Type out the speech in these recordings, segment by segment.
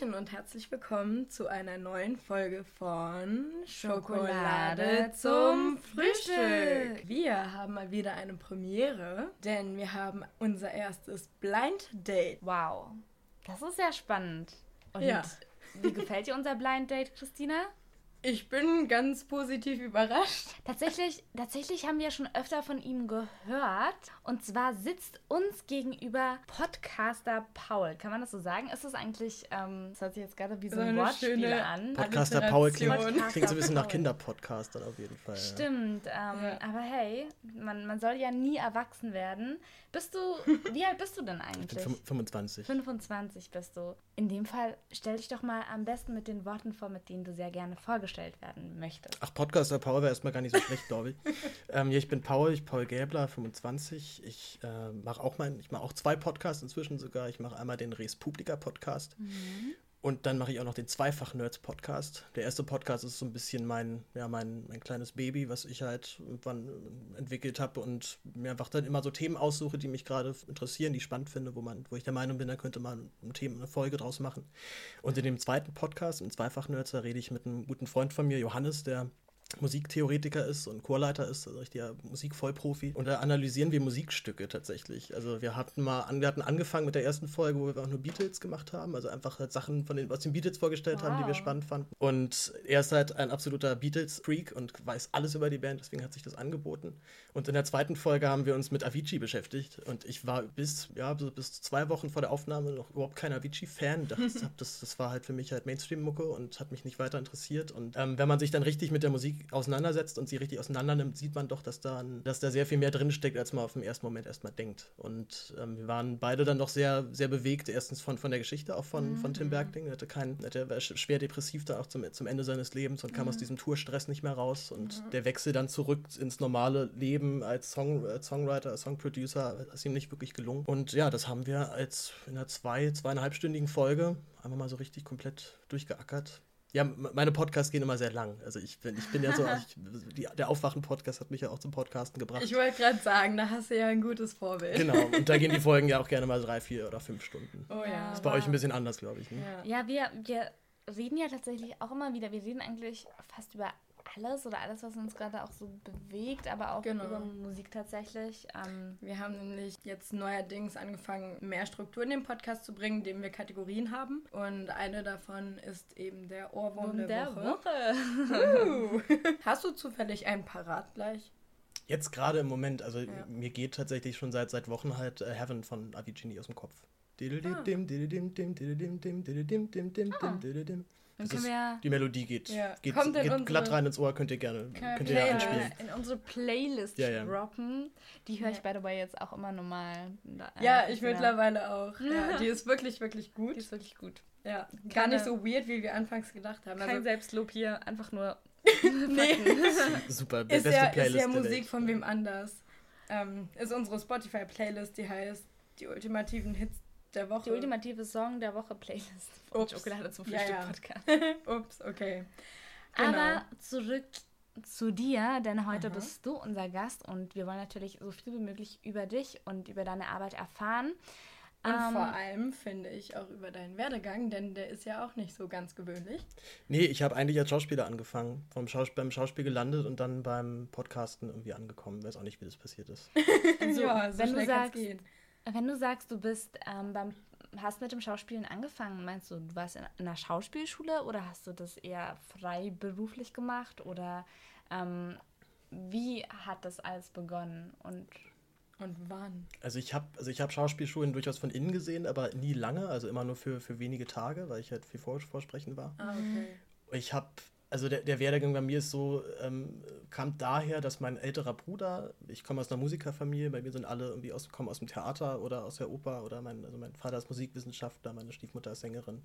Hallöchen und herzlich willkommen zu einer neuen Folge von Schokolade zum Frühstück. Wir haben mal wieder eine Premiere, denn wir haben unser erstes Blind Date. Wow, das ist sehr spannend. Und Ja. wie gefällt dir unser Blind Date, Christina? Ich bin ganz positiv überrascht. Tatsächlich, tatsächlich haben wir schon öfter von ihm gehört. Und zwar sitzt uns gegenüber Podcaster Paul. Kann man das so sagen? Ist das eigentlich, ähm, das hört sich jetzt gerade wie so So ein Wortspiel an. Podcast- Podcaster Paul klingt, klingt so ein bisschen nach Paul. Kinderpodcast dann auf jeden Fall. Ja. Stimmt, ähm, Ja. aber hey, man, man soll ja nie erwachsen werden. Bist du, wie alt bist du denn Ich bin eigentlich? fünf- 25. 25 bist du. In dem Fall stell dich doch mal am besten mit den Worten vor, mit denen du sehr gerne vorgestellt werden möchtest. Ach, Podcaster Paul wäre erstmal gar nicht so schlecht, glaube ich. ähm, ja, ich bin Paul, ich Paul Gäbler, 25. Ich äh, mache auch mein, ich mache auch zwei Podcasts inzwischen sogar. Ich mache einmal den Res Publica Podcast und dann mache ich auch noch den Zweifach Nerds Podcast. Der erste Podcast ist so ein bisschen mein, ja, mein, mein kleines Baby, was ich halt irgendwann äh, entwickelt habe und mir einfach dann immer so Themen aussuche, die mich gerade interessieren, die ich spannend finde, wo man, wo ich der Meinung bin, da könnte man ein Thema, eine Folge draus machen. Und in dem zweiten Podcast, im Zweifach Nerds, da rede ich mit einem guten Freund von mir, Johannes, der Musiktheoretiker ist und Chorleiter ist, also richtiger Musikvollprofi. Und da analysieren wir Musikstücke tatsächlich. Also wir hatten mal wir hatten angefangen mit der ersten Folge, wo wir auch nur Beatles gemacht haben, also einfach halt Sachen von den, aus den Beatles vorgestellt haben, die wir Wow. spannend fanden. Und er ist halt ein absoluter Beatles-Freak und weiß alles über die Band, deswegen hat sich das angeboten. Und in der zweiten Folge haben wir uns mit Avicii beschäftigt. Und ich war bis, ja, bis zwei Wochen vor der Aufnahme noch überhaupt kein Avicii-Fan. Das, das, das war halt für mich halt Mainstream-Mucke und hat mich nicht weiter interessiert. Und ähm, wenn man sich dann richtig mit der Musik auseinandersetzt und sie richtig auseinander nimmt, sieht man doch, dass da, dass da sehr viel mehr drinsteckt, als man auf den ersten Moment erstmal denkt. Und ähm, wir waren beide dann doch sehr, sehr bewegt. Erstens von, von der Geschichte, auch von, von Tim Bergling. Er hatte keinen, er war sch- schwer depressiv dann auch zum, zum Ende seines Lebens und kam aus diesem Tourstress nicht mehr raus. Und der Wechsel dann zurück ins normale Leben als Song, äh, Songwriter, als Songproducer, ist ihm nicht wirklich gelungen. Und ja, das haben wir als in einer zwei, zweieinhalbstündigen Folge einfach mal so richtig komplett durchgeackert. Ja, meine Podcasts gehen immer sehr lang. Also ich bin, ich bin ja so, ich, die, der Aufwachen-Podcast hat mich ja auch zum Podcasten gebracht. Ich wollte gerade sagen, da hast du ja ein gutes Vorbild. Genau, und da gehen die Folgen ja auch gerne mal drei, vier oder fünf Stunden. Oh ja. Ist bei euch ein bisschen anders, glaube ich. Ne? ja. Ja, wir, wir reden ja tatsächlich auch immer wieder, wir reden eigentlich fast über alles oder alles, was uns gerade auch so bewegt, aber auch Genau. über Musik tatsächlich. Ähm, Wir haben nämlich jetzt neuerdings angefangen, mehr Struktur in den Podcast zu bringen, indem wir Kategorien haben. Und eine davon ist eben der Ohrwurm um der, Woche. Woche. Uh. Hast du zufällig einen parat gleich? Jetzt gerade im Moment, also Ja. mir geht tatsächlich schon seit, seit Wochen halt äh, Heaven von Avicii nicht aus dem Kopf. Ah. Dann Das können ist, wir ja die Melodie geht, Ja. geht, geht unsere- glatt rein ins Ohr, könnt ihr gerne, könnt ihr ja anspielen. in unsere Playlist Ja, ja. droppen. Die höre ich Ja. by the way jetzt auch immer normal. Ja, ich wieder. mittlerweile auch. Ja, die ist wirklich, wirklich gut. Die ist wirklich gut. Ja, gar Keine- nicht so weird, wie wir anfangs gedacht haben. Kein Also, Selbstlob hier, einfach nur. nee, Super, ist beste ja, ist Playlist ja der Musik Welt. von wem anders. Ähm, ist unsere Spotify-Playlist, die heißt Die ultimativen Hits der Woche. Die ultimative Song der Woche Playlist von Ups. Schokolade zum Ja, Frühstück ja. Podcast. Ups, okay. Genau. Aber zurück zu dir, denn heute Aha. bist du unser Gast und wir wollen natürlich so viel wie möglich über dich und über deine Arbeit erfahren. Und Ähm, vor allem finde ich auch über deinen Werdegang, denn der ist ja auch nicht so ganz gewöhnlich. Nee, ich habe eigentlich als Schauspieler angefangen, vom Schaus beim Schauspiel gelandet und dann beim Podcasten irgendwie angekommen. Weiß auch nicht, wie das passiert ist. Also, ja, so wenn du sagst- gehen. Wenn du sagst, du bist ähm, beim hast mit dem Schauspielen angefangen, meinst du, du warst in einer Schauspielschule oder hast du das eher frei beruflich gemacht oder ähm, wie hat das alles begonnen und Und wann? Also ich habe also ich hab Schauspielschulen durchaus von innen gesehen, aber nie lange, also immer nur für, für wenige Tage, weil ich halt viel Vor Vorsprechen war. Ah, okay. Ich habe, also der, der Werdegang bei mir ist so, ähm, kam daher, dass mein älterer Bruder, ich komme aus einer Musikerfamilie, bei mir sind alle irgendwie aus, kommen aus dem Theater oder aus der Oper oder mein, also mein Vater ist Musikwissenschaftler, meine Stiefmutter ist Sängerin.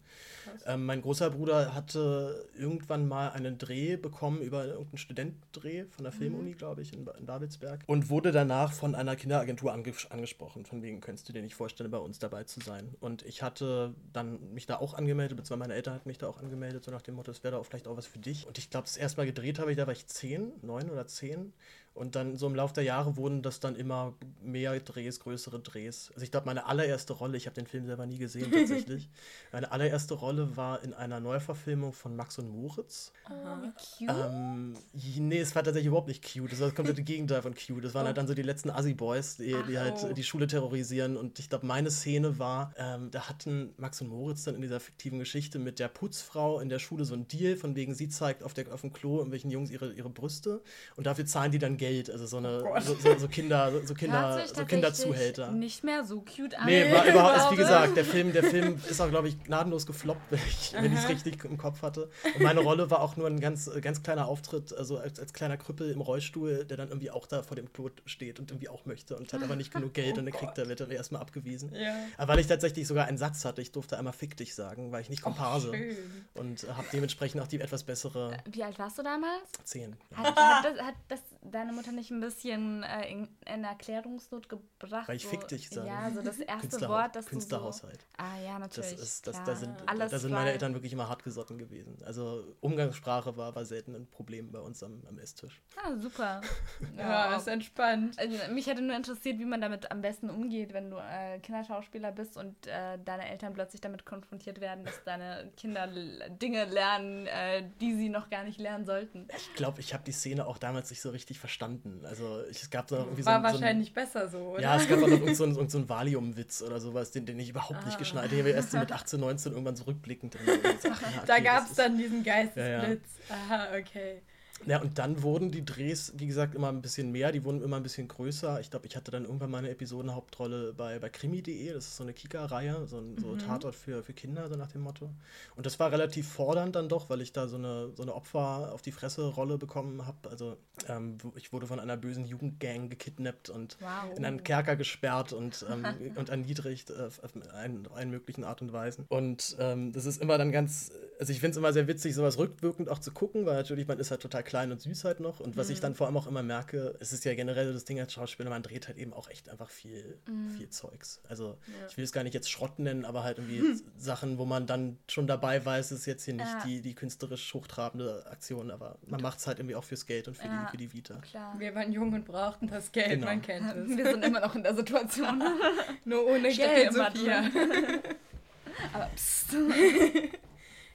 Ähm, mein großer Bruder hatte irgendwann mal einen Dreh bekommen über irgendeinen Studentendreh von der Filmuni, glaube ich, in, in Babelsberg und wurde danach von einer Kinderagentur ange angesprochen, von wegen könntest du dir nicht vorstellen, bei uns dabei zu sein. Und ich hatte dann mich da auch angemeldet, beziehungsweise meine Eltern hatten mich da auch angemeldet, so nach dem Motto, es wäre da auch vielleicht auch was für dich. Und ich glaube, das erste Mal gedreht habe ich, da war ich zehn, neun oder zehn. Und dann so im Laufe der Jahre wurden das dann immer mehr Drehs, größere Drehs. Also ich glaube, meine allererste Rolle, ich habe den Film selber nie gesehen tatsächlich, meine allererste Rolle war in einer Neuverfilmung von Max und Moritz. Oh, wie cute. Ähm, nee, es war tatsächlich überhaupt nicht cute. Das war das komplette Gegenteil von cute. Das waren halt dann so die letzten Assi-Boys, die, die halt oh. die Schule terrorisieren. Und ich glaube, meine Szene war, ähm, da hatten Max und Moritz dann in dieser fiktiven Geschichte mit der Putzfrau in der Schule so einen Deal, von wegen sie zeigt auf, der, auf dem Klo irgendwelchen Jungs ihre, ihre Brüste und dafür zahlen die dann Geld. Also so eine Gott. so, so, so Kinder, so Kinder, so Kinderzuhälter. Nicht mehr so cute an. Nee, war überhaupt, ist, wie glaube. gesagt, der Film, der Film ist auch, glaube ich, gnadenlos gefloppt, wenn ich es richtig im Kopf hatte. Und meine Rolle war auch nur ein ganz, ganz kleiner Auftritt, also als, als kleiner Krüppel im Rollstuhl, der dann irgendwie auch da vor dem Klo steht und irgendwie auch möchte und hat aber nicht genug Geld Oh und dann kriegt er, wird er erstmal abgewiesen. Ja. Aber weil ich tatsächlich sogar einen Satz hatte, ich durfte einmal Fick dich sagen, weil ich nicht Komparse. schön. und habe dementsprechend auch die etwas bessere Wie alt warst du damals? 10. Hat, hat, das, hat das deine Mutter nicht ein bisschen äh, in, in Erklärungsnot gebracht? Weil ich so, fick dich sage. Ja, so das erste Künstlerhau- Wort, das Künstlerhaushalt. du so... Ah ja, Das natürlich. ist, das, klar. da sind, Alles da sind meine. Eltern wirklich immer hartgesotten gewesen. Also Umgangssprache war, war selten ein Problem bei uns am, am Esstisch. Ah, super. Ja, ist entspannt. Also, mich hätte nur interessiert, wie man damit am besten umgeht, wenn du äh, Kinderschauspieler bist und äh, deine Eltern plötzlich damit konfrontiert werden, dass deine Kinder Dinge lernen, äh, die sie noch gar nicht lernen sollten. Ich glaube, ich habe die Szene auch damals nicht so richtig verstanden. Also ich, es gab da irgendwie War so, ein- so wahrscheinlich besser so, oder? Ja, es gab auch noch so einen, so einen Valium-Witz oder sowas, den, den ich überhaupt Ah. nicht geschnallt habe. Erst so mit 18, 19 irgendwann zurückblickend. dann gesagt, ja, da okay, gab das es dann diesen Geistesblitz. Aha, okay. Ja, und dann wurden die Drehs, wie gesagt, immer ein bisschen mehr, die wurden immer ein bisschen größer. Ich glaube, ich hatte dann irgendwann meine Episodenhauptrolle bei, bei Krimi.de, das ist so eine Kika-Reihe, so ein so Tatort für, für Kinder, so nach dem Motto. Und das war relativ fordernd dann doch, weil ich da so eine, so eine Opfer auf die Fresse-Rolle bekommen habe. Also ähm, ich wurde von einer bösen Jugendgang gekidnappt und Wow. in einen Kerker gesperrt und, ähm, und erniedrigt äh, auf allen, allen möglichen Art und Weisen. Und ähm, das ist immer dann ganz, also ich finde es immer sehr witzig, sowas rückwirkend auch zu gucken, weil natürlich man ist halt total klein und süß halt noch. Und was ich dann vor allem auch immer merke, es ist ja generell so das Ding als Schauspieler, man dreht halt eben auch echt einfach viel, viel Zeugs. Also ich will es gar nicht jetzt Schrott nennen, aber halt irgendwie Sachen, wo man dann schon dabei weiß, es ist jetzt hier nicht Ja. die, die künsterisch hochtrabende Aktion, aber man macht es halt irgendwie auch fürs Geld und für, Ja. die, für die Vita. Klar. Wir waren jung und brauchten das Geld, Genau. man kennt es. Wir sind immer noch in der Situation. Nur ohne Geld, Sophia. Aber psst.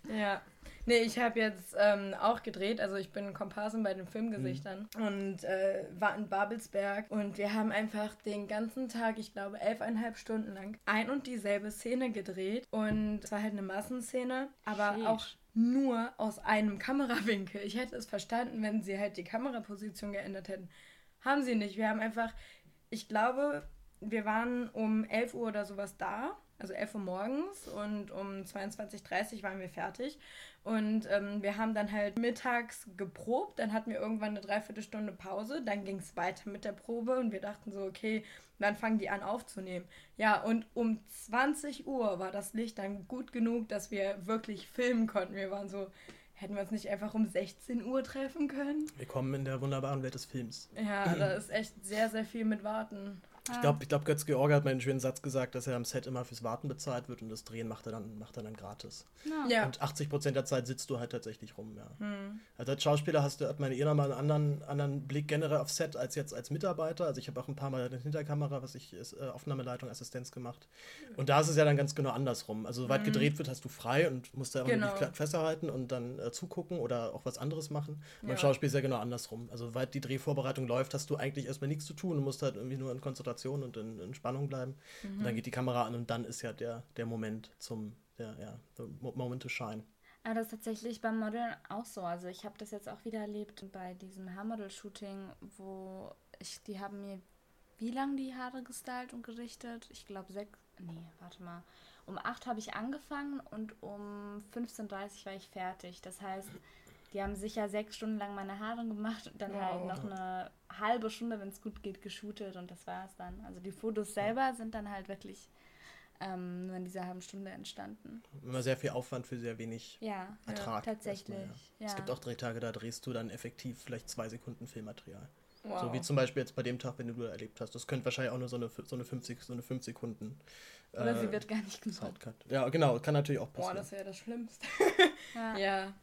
Ja. Nee, ich habe jetzt ähm, auch gedreht, also ich bin Komparsin bei den Filmgesichtern und äh, war in Babelsberg und wir haben einfach den ganzen Tag, ich glaube elfeinhalb Stunden lang, ein und dieselbe Szene gedreht und es war halt eine Massenszene, aber Sheesh. auch nur aus einem Kamerawinkel. Ich hätte es verstanden, wenn sie halt die Kameraposition geändert hätten. Haben sie nicht. Wir haben einfach, ich glaube, wir waren um 11 Uhr oder sowas da, also 11 Uhr morgens und um 22.30 Uhr waren wir fertig. Und ähm, wir haben dann halt mittags geprobt, dann hatten wir irgendwann eine Dreiviertelstunde Pause, dann ging es weiter mit der Probe und wir dachten so, okay, dann fangen die an aufzunehmen. Ja, und um 20 Uhr war das Licht dann gut genug, dass wir wirklich filmen konnten. Wir waren so, hätten wir uns nicht einfach um 16 Uhr treffen können? Willkommen in der wunderbaren Welt des Films. Ja, da ist echt sehr, sehr viel mit Warten. Ich glaube, ich glaub, Götz George hat mal einen schönen Satz gesagt, dass er am Set immer fürs Warten bezahlt wird und das Drehen macht er dann, macht er dann gratis. Ja. Und 80% der Zeit sitzt du halt tatsächlich rum, ja. Hm. Also als Schauspieler hast du, hat meine eh nochmal einen anderen, anderen Blick generell auf Set als jetzt als Mitarbeiter. Also ich habe auch ein paar Mal eine Hinterkamera, was ich ist, äh, Aufnahmeleitung, Assistenz gemacht. Und da ist es ja dann ganz genau andersrum. Also soweit gedreht wird, hast du frei und musst da Mhm. Genau. irgendwie festhalten und dann äh, zugucken oder auch was anderes machen. Und beim Ja. Schauspiel ist ja genau andersrum. Also soweit die Drehvorbereitung läuft, hast du eigentlich erstmal nichts zu tun. Du musst halt irgendwie nur in Konzentration und in, in Spannung bleiben. Und Mhm. dann geht die Kamera an und dann ist ja der, der Moment zum, der, ja, the mo- moment to shine. Aber das ist tatsächlich beim Modeln auch so. Also ich habe das jetzt auch wieder erlebt bei diesem Haarmodel-Shooting, wo ich, die haben mir wie lang die Haare gestylt und gerichtet? Ich glaube sechs, nee, warte mal. Um acht habe ich angefangen und um 15.30 Uhr war ich fertig. Das heißt, die haben sicher sechs Stunden lang meine Haare gemacht und dann Wow. halt noch eine halbe Stunde, wenn es gut geht, geshootet und das war es dann. Also die Fotos selber sind dann halt wirklich ähm, nur in dieser halben Stunde entstanden. Immer sehr viel Aufwand für sehr wenig Ja, Ertrag. tatsächlich. erstmal, Ja. Es gibt auch Drehtage, da drehst du dann effektiv vielleicht zwei Sekunden Filmmaterial. Wow. So wie zum Beispiel jetzt bei dem Tag, wenn du erlebt hast. Das könnte wahrscheinlich auch nur so eine, so eine 50, so eine 5 Sekunden. Oder sie äh, wird gar nicht gesucht. Ja, genau, kann natürlich auch Boah, passieren. das wäre das Schlimmste. Ja. ja.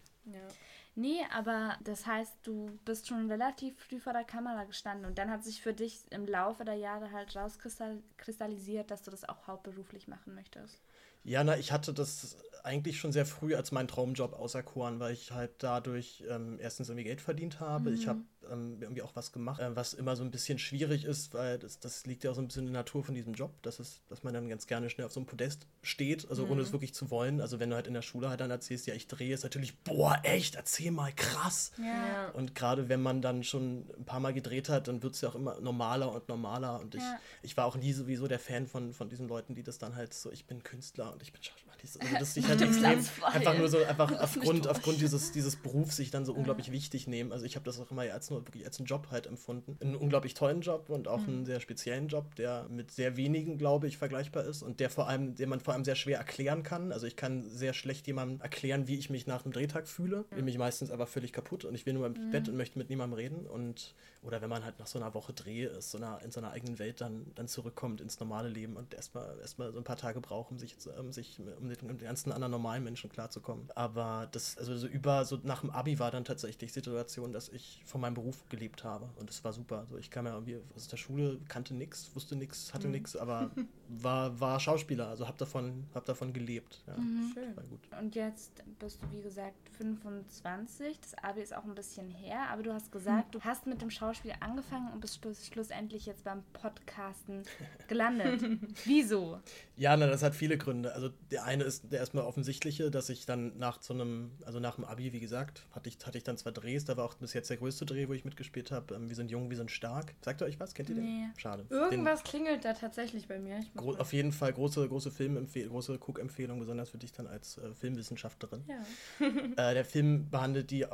Nee, aber das heißt, du bist schon relativ früh vor der Kamera gestanden und dann hat sich für dich im Laufe der Jahre halt rauskristallisiert, dass du das auch hauptberuflich machen möchtest. Ja, na, ich hatte das eigentlich schon sehr früh als meinen Traumjob auserkoren, weil ich halt dadurch ähm, erstens irgendwie Geld verdient habe. Mhm. Ich habe ähm, irgendwie auch was gemacht, äh, was immer so ein bisschen schwierig ist, weil das, das liegt ja auch so ein bisschen in der Natur von diesem Job, dass, es, dass man dann ganz gerne schnell auf so einem Podest steht, also mhm. ohne es wirklich zu wollen. Also wenn du halt in der Schule halt dann erzählst, ja, ich drehe, ist natürlich, boah, echt, erzähl mal, krass. Ja. Und gerade wenn man dann schon ein paar Mal gedreht hat, dann wird es ja auch immer normaler und normaler. Und ich, ja. ich war auch nie sowieso der Fan von, von diesen Leuten, die das dann halt so, ich bin Künstler und ich bin Schauspieler. Also das sich halt extrem, einfach nur so, einfach aufgrund, aufgrund dieses, dieses Berufs sich dann so unglaublich wichtig nehmen. Also ich habe das auch immer als nur wirklich als einen Job halt empfunden. Einen unglaublich tollen Job und auch mhm. einen sehr speziellen Job, der mit sehr wenigen, glaube ich, vergleichbar ist und der vor allem, den man vor allem sehr schwer erklären kann. Also ich kann sehr schlecht jemandem erklären, wie ich mich nach einem Drehtag fühle. Ich bin mich meistens aber völlig kaputt und ich will nur im mhm. Bett und möchte mit niemandem reden. Und oder wenn man halt nach so einer Woche Dreh ist, so einer, in so einer eigenen Welt dann, dann zurückkommt ins normale Leben und erstmal erstmal so ein paar Tage braucht, um sich, um sich um den, um den ganzen anderen normalen Menschen klarzukommen. Aber das, also so über, so nach dem Abi war dann tatsächlich die Situation, dass ich von meinem Beruf gelebt habe. Und das war super. Also ich kam ja irgendwie aus der Schule, kannte nichts, wusste nichts, hatte mhm. nichts, aber war, war Schauspieler, also habe davon, hab davon gelebt. Ja, mhm. Schön. Und jetzt bist du, wie gesagt, 25. Das Abi ist auch ein bisschen her, aber du hast gesagt, mhm. du hast mit dem Schauspiel angefangen und bist schlussendlich jetzt beim Podcasten gelandet. Wieso? Ja, na, das hat viele Gründe. Also der eine ist der erstmal offensichtliche, dass ich dann nach so einem, also nach dem Abi, wie gesagt, hatte ich, hatte ich dann zwei Drehs, da war auch bis jetzt der größte Dreh, wo ich mitgespielt habe. Ähm, wir sind jung, wir sind stark. Sagt ihr euch was? Kennt ihr nee. den? Schade. Irgendwas den, klingelt da tatsächlich bei mir. auf jeden Fall große, große Filmempfehlung, große Cook-Empfehlung, besonders für dich dann als äh, Filmwissenschaftlerin. Ja. äh, der Film behandelt die äh,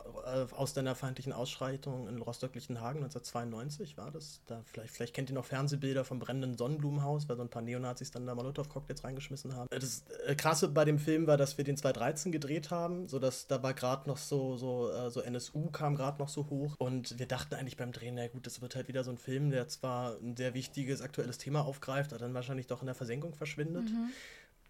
ausländerfeindlichen Ausschreitungen in Rostock-Lichtenhagen 1992 war das. Da vielleicht, vielleicht kennt ihr noch Fernsehbilder vom brennenden Sonnenblumenhaus, weil so ein paar Neonazis dann da Molotow-Cocktails reingeschmissen haben. Das äh, Krasse bei dem Film war, dass wir den 2013 gedreht haben, so dass da war gerade noch so, so, äh, so NSU kam gerade noch so hoch und wir dachten eigentlich beim Drehen, na gut, das wird halt wieder so ein Film, der zwar ein sehr wichtiges aktuelles Thema aufgreift, aber dann wahrscheinlich doch in der Versenkung verschwindet. Mhm.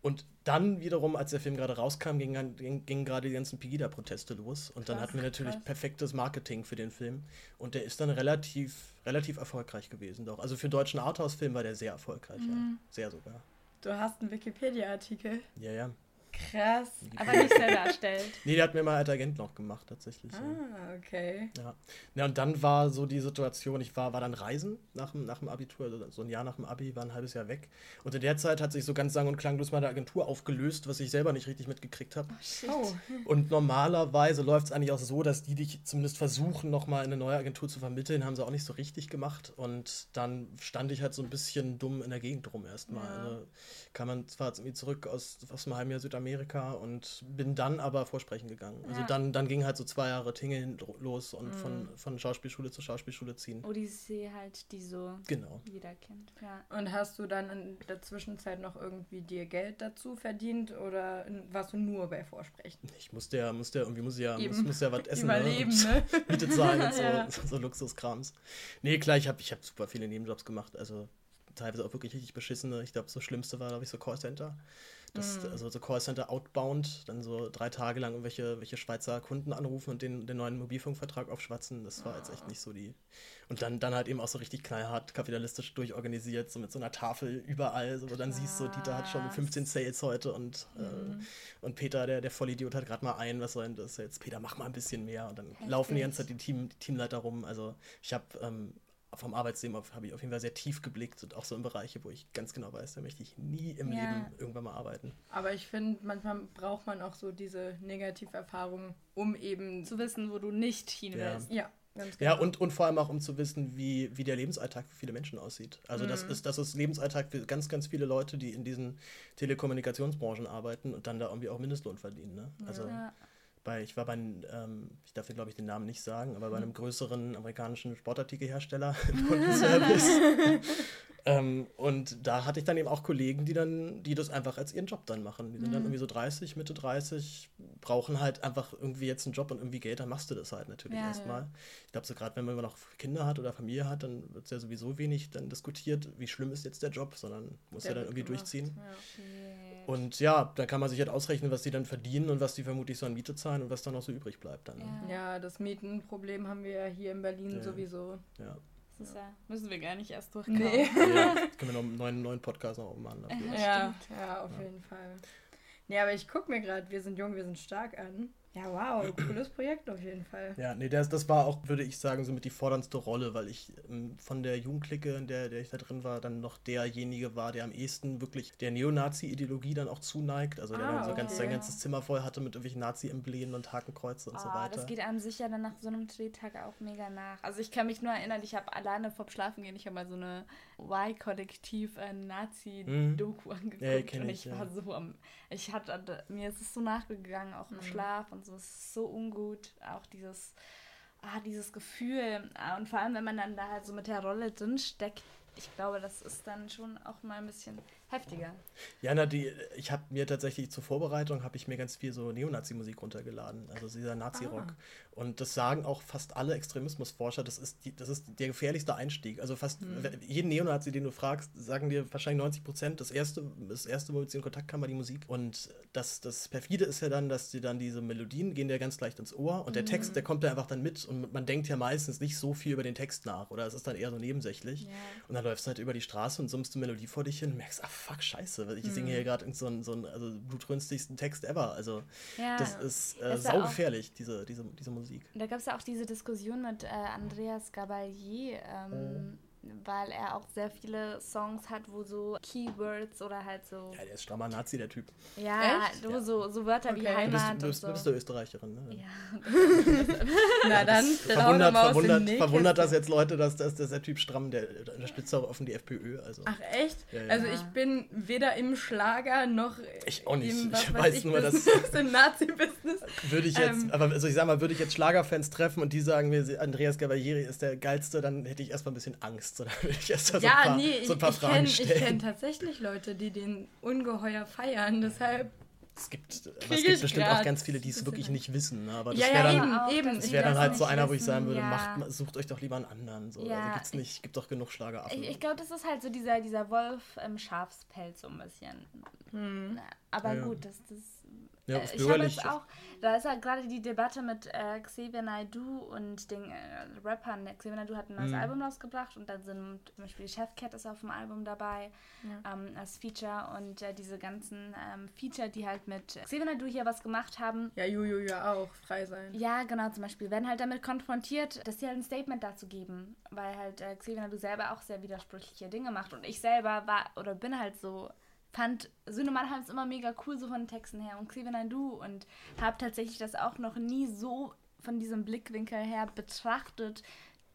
Und dann wiederum, als der Film gerade rauskam, gingen ging, ging gerade die ganzen Pegida-Proteste los. Und dann krass, hatten wir natürlich krass. perfektes Marketing für den Film. Und der ist dann relativ, relativ erfolgreich gewesen doch. Also für einen deutschen Arthouse-Film war der sehr erfolgreich, mhm. ja. Sehr sogar. Du hast einen Wikipedia-Artikel. Ja, ja. Krass. Aber nicht selber erstellt. nee, der hat mir mal als Agent noch gemacht, tatsächlich. Ah, okay. Ja. ja, und dann war so die Situation, ich war, war dann reisen nach dem, nach dem Abitur, also so ein Jahr nach dem Abi, war ein halbes Jahr weg. Und in der Zeit hat sich so ganz sang- und klanglos meine Agentur aufgelöst, was ich selber nicht richtig mitgekriegt habe. Oh, und normalerweise läuft es eigentlich auch so, dass die dich zumindest versuchen, nochmal in eine neue Agentur zu vermitteln, haben sie auch nicht so richtig gemacht. Und dann stand ich halt so ein bisschen dumm in der Gegend rum erstmal. Ja. Also kam man zwar irgendwie zurück aus, aus einem halben Jahr Südamerika, Amerika und bin dann aber vorsprechen gegangen. Also ja. Also dann, dann ging halt so zwei Jahre Tingeln los und mhm. von, von Schauspielschule zu Schauspielschule ziehen. Odyssee halt, die so genau. jeder kennt. Ja. Und hast du dann in der Zwischenzeit noch irgendwie dir Geld dazu verdient oder warst du nur bei Vorsprechen? Ich musste ja, musste ja irgendwie muss ja, muss, muss ja was essen. Überleben, ne? ne? Miete zahlen und so, ja. so Luxuskrams. Nee, klar, ich habe ich hab super viele Nebenjobs gemacht. Also teilweise auch wirklich richtig beschissene. Ich glaube, das Schlimmste war, glaube ich, so Callcenter. Das, mhm. Also so Callcenter outbound, dann so drei Tage lang irgendwelche welche Schweizer Kunden anrufen und den, den neuen Mobilfunkvertrag aufschwatzen. Das war jetzt echt nicht so die. Und dann, dann halt eben auch so richtig knallhart kapitalistisch durchorganisiert, so mit so einer Tafel überall, so, wo dann siehst du, Dieter hat schon 15 Sales heute und, äh, mhm. äh, und Peter, der, der Vollidiot, hat gerade mal ein, was soll denn das jetzt? Peter, mach mal ein bisschen mehr. Und dann Heftig. laufen die ganze Zeit die, Team, die Teamleiter rum. Also ich habe ähm, vom Arbeitsleben habe ich auf jeden Fall sehr tief geblickt und auch so in Bereiche, wo ich ganz genau weiß, da möchte ich nie im ja. Leben irgendwann mal arbeiten. Aber ich finde, manchmal braucht man auch so diese Negativerfahrung, um eben zu wissen, wo du nicht hin willst. Ja. Ja, genau. ja und, und vor allem auch, um zu wissen, wie, wie der Lebensalltag für viele Menschen aussieht. Also mhm. das, ist, das ist Lebensalltag für ganz, ganz viele Leute, die in diesen Telekommunikationsbranchen arbeiten und dann da irgendwie auch Mindestlohn verdienen. Ne? Also ja bei, ich war bei, ähm, ich darf glaube ich den Namen nicht sagen, aber bei einem größeren amerikanischen Sportartikelhersteller im Kundenservice. ähm, und da hatte ich dann eben auch Kollegen, die dann, die das einfach als ihren Job dann machen. Die sind mhm. dann irgendwie so 30, Mitte 30, brauchen halt einfach irgendwie jetzt einen Job und irgendwie Geld, dann machst du das halt natürlich ja, erstmal. Ja. Ich glaube, so gerade wenn man noch Kinder hat oder Familie hat, dann wird es ja sowieso wenig dann diskutiert, wie schlimm ist jetzt der Job, sondern muss ja dann irgendwie gemacht. durchziehen. Ja. Und ja, da kann man sich halt ausrechnen, was die dann verdienen und was die vermutlich so an Miete zahlen und was dann noch so übrig bleibt dann. Ja. ja, das Mietenproblem haben wir ja hier in Berlin Ja. sowieso. Ja. Das ist ja, müssen wir gar nicht erst durchkommen. Nee. ja. Jetzt können wir noch einen neuen, neuen Podcast noch machen. Dafür. Ja, ja, auf jeden Fall. Nee, aber ich gucke mir gerade, wir sind jung, wir sind stark an. Ja, wow, cooles Projekt auf jeden Fall. Ja, nee, das, das war auch, würde ich sagen, somit die forderndste Rolle, weil ich ähm, von der Jugendklicke, in der, der ich da drin war, dann noch derjenige war, der am ehesten wirklich der Neonazi-Ideologie dann auch zuneigt. Also der Ah, dann so ganz, okay. sein ganzes Zimmer voll hatte mit irgendwelchen Nazi-Emblemen und Hakenkreuze und so Oh, weiter. das geht einem sicher dann nach so einem Drehtag auch mega nach. Also ich kann mich nur erinnern, ich habe alleine vorm Schlafen gehen, ich habe mal so eine Y-Kollektiv äh, Nazi-Doku angeguckt Ja, kenn und ich, ich ja. war so am, ich hatte, mir ist es so nachgegangen, auch im Mhm. Schlaf und so, es ist so ungut, auch dieses, ah, dieses Gefühl Ah, und vor allem, wenn man dann da halt so mit der Rolle drin steckt, ich glaube, das ist dann schon auch mal ein bisschen heftiger. Ja, na, die, ich habe mir tatsächlich zur Vorbereitung habe ich mir ganz viel so Neonazi-Musik runtergeladen, also dieser Nazi-Rock. Ah. Und das sagen auch fast alle Extremismusforscher, das ist, die, das ist der gefährlichste Einstieg. Also fast Hm. jeden Neonazi, den du fragst, sagen dir wahrscheinlich 90 Prozent, das erste, das erste, womit sie in Kontakt kamen, war die Musik. Und das, das perfide ist ja dann, dass die dann diese Melodien gehen dir ganz leicht ins Ohr und der Mhm. Text, der kommt da einfach dann mit und man denkt ja meistens nicht so viel über den Text nach oder es ist dann eher so nebensächlich. Ja. Und dann läufst du halt über die Straße und summst eine Melodie vor dich hin und merkst, ah fuck, scheiße, weil ich Mhm. singe hier gerade so einen, so einen also, blutrünstigsten Text ever. Also Ja. das ist äh, Das saugefährlich, diese, diese, diese Musik. Da gab es ja auch diese Diskussion mit äh, Andreas Gabalier, ähm, weil er auch sehr viele Songs hat, wo so Keywords oder halt so, Ja, der ist strammer Nazi, der Typ. ja, Echt? Ja. so, so Wörter wie Okay. Du bist, Heimat du bist, und du bist so. der Österreicherin, ne? Ja, Na dann, Verwundert, verwundert, Nähkästchen. verwundert das jetzt Leute, dass, dass, dass der Typ stramm, der unterstützt auch offen die FPÖ. Also. Ach echt? Ja, ja. Also ich bin weder im Schlager noch Ich auch nicht. im was Ich weiß weiß ich, nur, dass- im Nazi-Business. Würde ich jetzt, Ähm. aber also ich sag mal, würde ich jetzt Schlagerfans treffen und die sagen mir, Andreas Gavalieri ist der geilste, dann hätte ich erstmal ein bisschen Angst. So, dann würde ich erst mal so ein Ja, paar, nee, ich, so ein paar ich Fragen kenne stellen. kenn tatsächlich Leute, die den ungeheuer feiern. Deshalb. Es gibt, aber es gibt ich bestimmt grad auch ganz viele, die es wirklich nicht wissen. ne? Aber das Ja, wäre ja, dann, eben, eben. das wäre dann halt so einer, wo ich sagen würde, ja. macht, sucht euch doch lieber einen anderen. So. Ja, also gibt's nicht, gibt doch genug Schlageraffen. Ich, ich glaube, das ist halt so dieser, dieser Wolf im Schafspelz so ein bisschen. Hm. Aber Ja, ja. gut, das, das Ja, äh, ist ich habe jetzt auch, da ist ja gerade die Debatte mit äh, Xavier Naidoo und den äh, Rappern. Xavier Naidoo hat ein neues Mhm. Album rausgebracht und dann sind zum Beispiel Chefcat ist auf dem Album dabei ähm, als Feature und äh, diese ganzen ähm, Feature, die halt mit Xavier Naidoo hier was gemacht haben. Ja, Juju ja auch, frei sein. Ja, genau, zum Beispiel werden halt damit konfrontiert, dass sie halt ein Statement dazu geben, weil halt äh, Xavier Naidoo selber auch sehr widersprüchliche Dinge macht und ich selber war oder bin halt so fand Söhne Mannheims immer mega cool so von den Texten her und Xavier Naidoo und habe tatsächlich das auch noch nie so von diesem Blickwinkel her betrachtet,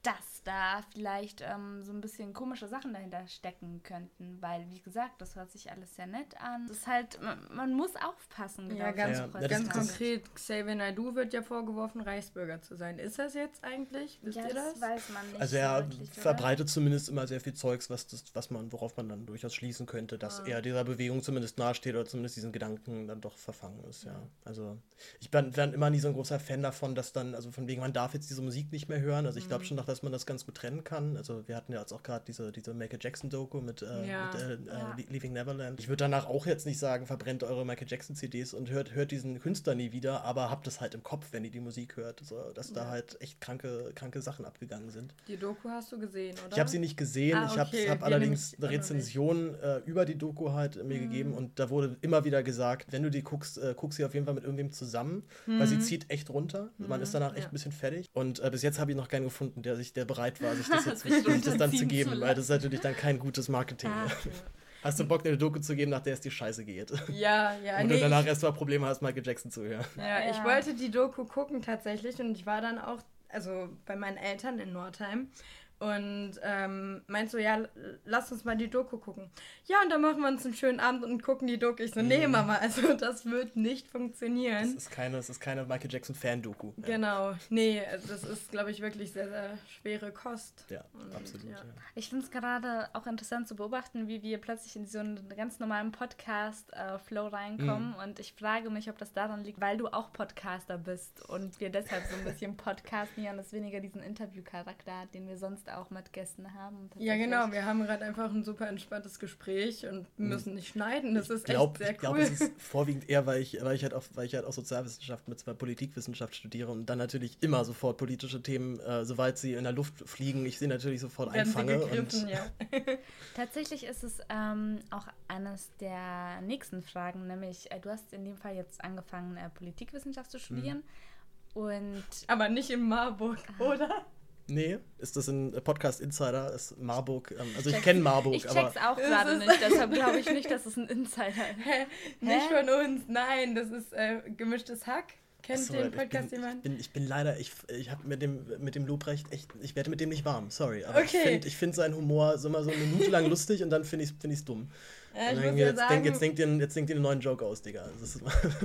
dass da vielleicht ähm, so ein bisschen komische Sachen dahinter stecken könnten, weil wie gesagt, das hört sich alles sehr nett an. Das ist halt, man, man muss aufpassen. Ja, ganz, Ja, ganz konkret, Xavier Naidoo wird ja vorgeworfen, Reichsbürger zu sein. Ist das jetzt eigentlich? Wisst ja, ihr das das? weiß man nicht. Also so er wirklich, oder? verbreitet zumindest immer sehr viel Zeugs, was, das, was man, worauf man dann durchaus schließen könnte, dass Ah. er dieser Bewegung zumindest nahesteht oder zumindest diesen Gedanken dann doch verfangen ist, ja. Also ich bin dann immer nie so ein großer Fan davon, dass dann, also von wegen, man darf jetzt diese Musik nicht mehr hören. Also ich Mhm. glaube schon noch, dass man das ganz gut trennen kann. Also wir hatten ja jetzt auch gerade diese, diese Michael Jackson-Doku mit, äh, Ja. mit äh, Ja. äh, Leaving Neverland. Ich würde danach auch jetzt nicht sagen, verbrennt eure Michael Jackson-CDs und hört, hört diesen Künstler nie wieder, aber habt es halt im Kopf, wenn ihr die Musik hört, so, dass da Ja. halt echt kranke, kranke Sachen abgegangen sind. Die Doku hast du gesehen, oder? Ich habe sie nicht gesehen. Ah, ich habe okay. hab allerdings eine. Rezension äh, über die Doku halt mir Mhm. gegeben und da wurde immer wieder gesagt, wenn du die guckst, äh, guck sie auf jeden Fall mit irgendwem zusammen, weil sie zieht echt runter. Man Mhm, ist danach echt ja. ein bisschen fertig. Und äh, bis jetzt habe ich noch keinen gefunden, der sich, der bereit war, sich das jetzt Sich das dann zu geben, zu weil das ist natürlich dann kein gutes Marketing. Ah. Hast du Bock, eine Doku zu geben, nach der es dir scheiße geht? Ja, ja. Und nee, du danach ich- erstmal Probleme hast, Michael Jackson zu hören. Ja, ich Ja. wollte die Doku gucken tatsächlich und ich war dann auch, also bei meinen Eltern in Nordheim und ähm, meinst so, ja, lass uns mal die Doku gucken. Ja, und dann machen wir uns einen schönen Abend und gucken die Doku. Ich so, nee, Mhm. Mama, also das wird nicht Das funktionieren. ist keine, das ist keine Michael Jackson Fan-Doku. Ja. Genau, nee, das ist, glaube ich, wirklich sehr, sehr schwere Kost. Ja, Und, absolut. ja. Ja. Ich finde es gerade auch interessant zu beobachten, wie wir plötzlich in so einen ganz normalen Podcast-Flow reinkommen. Und ich frage mich, ob das daran liegt, weil du auch Podcaster bist und wir deshalb so ein bisschen podcasten hier und es weniger diesen Interview-Charakter hat, den wir sonst auch mit Gästen haben. Ja, genau. Wir haben gerade einfach ein super entspanntes Gespräch und Hm. müssen nicht schneiden. Das ist glaub, echt sehr ich glaube, cool. es ist vorwiegend eher, weil ich, weil ich halt auch, weil ich halt auch Sozialwissenschaft mit zwei Politikwissenschaft studiere und dann natürlich immer sofort politische Themen, äh, sobald sie in der Luft fliegen, ich sie natürlich sofort Werden einfange. und ja. Tatsächlich ist es ähm, auch eines der nächsten Fragen, nämlich äh, du hast in dem Fall jetzt angefangen, äh, Politikwissenschaft zu studieren. Und Aber nicht in Marburg, oder? Nee, ist das ein Podcast Insider? Ist Marburg, ähm, also ich kenne Marburg, ich aber check's auch Es gerade nicht, deshalb glaube ich nicht, dass es ein Insider ist. Hä? Nicht von uns, nein, das ist äh, gemischtes Hack. Kennt Achso, den ich Podcast bin, jemand? Ich bin, ich bin leider, ich, ich habe mit dem, mit dem Lobrecht echt, ich werde mit dem nicht warm, sorry. Aber ich Okay. finde ich find seinen Humor so mal so eine Minute lang lustig und dann finde ich es find ich's dumm. Ja, ich muss dann ja jetzt, sagen, denk, jetzt, denkt ihr, jetzt denkt ihr einen neuen Joke aus, Digga.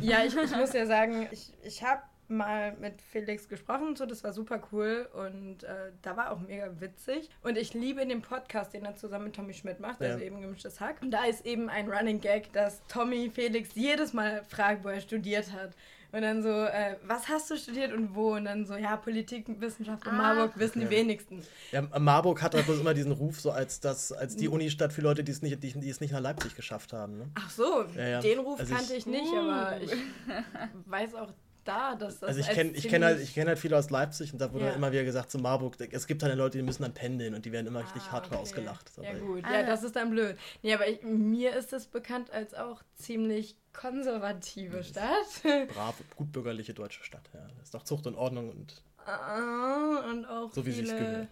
Ja, ich, ich muss ja sagen, ich, ich habe mal mit Felix gesprochen und so, das war super cool und äh, da war auch mega witzig. Und ich liebe in dem Podcast, den er zusammen mit Tommy Schmidt macht, also Ja. eben gemischtes Hack. Und da ist eben ein Running Gag, dass Tommy Felix jedes Mal fragt, wo er studiert hat. Und dann so, äh, was hast du studiert und wo? Und dann so, ja, Politik, Wissenschaft in Ah. Marburg wissen die Ja. wenigsten. ja, Marburg hat halt bloß immer diesen Ruf, so als, das, als die Unistadt für Leute, die es nicht, die, die es nicht nach Leipzig geschafft haben. Ne? Ach so, Ja, ja. den Ruf Also ich- kannte ich nicht, Uh. aber ich weiß auch da, dass das Also ich kenne ich kenn halt, ich kenn halt viele aus Leipzig und da wurde Ja. dann immer wieder gesagt, zu Marburg, es gibt halt Leute, die müssen dann pendeln und die werden immer richtig Ah, hardcore okay. ausgelacht. Ja Aber- gut, Ah. ja, das ist dann blöd. Nee, aber ich, mir ist es bekannt als auch ziemlich konservative Stadt. Brav, gutbürgerliche deutsche Stadt. Ja. Das ist doch Zucht und Ordnung und Ah, und auch so wie viele, gehört.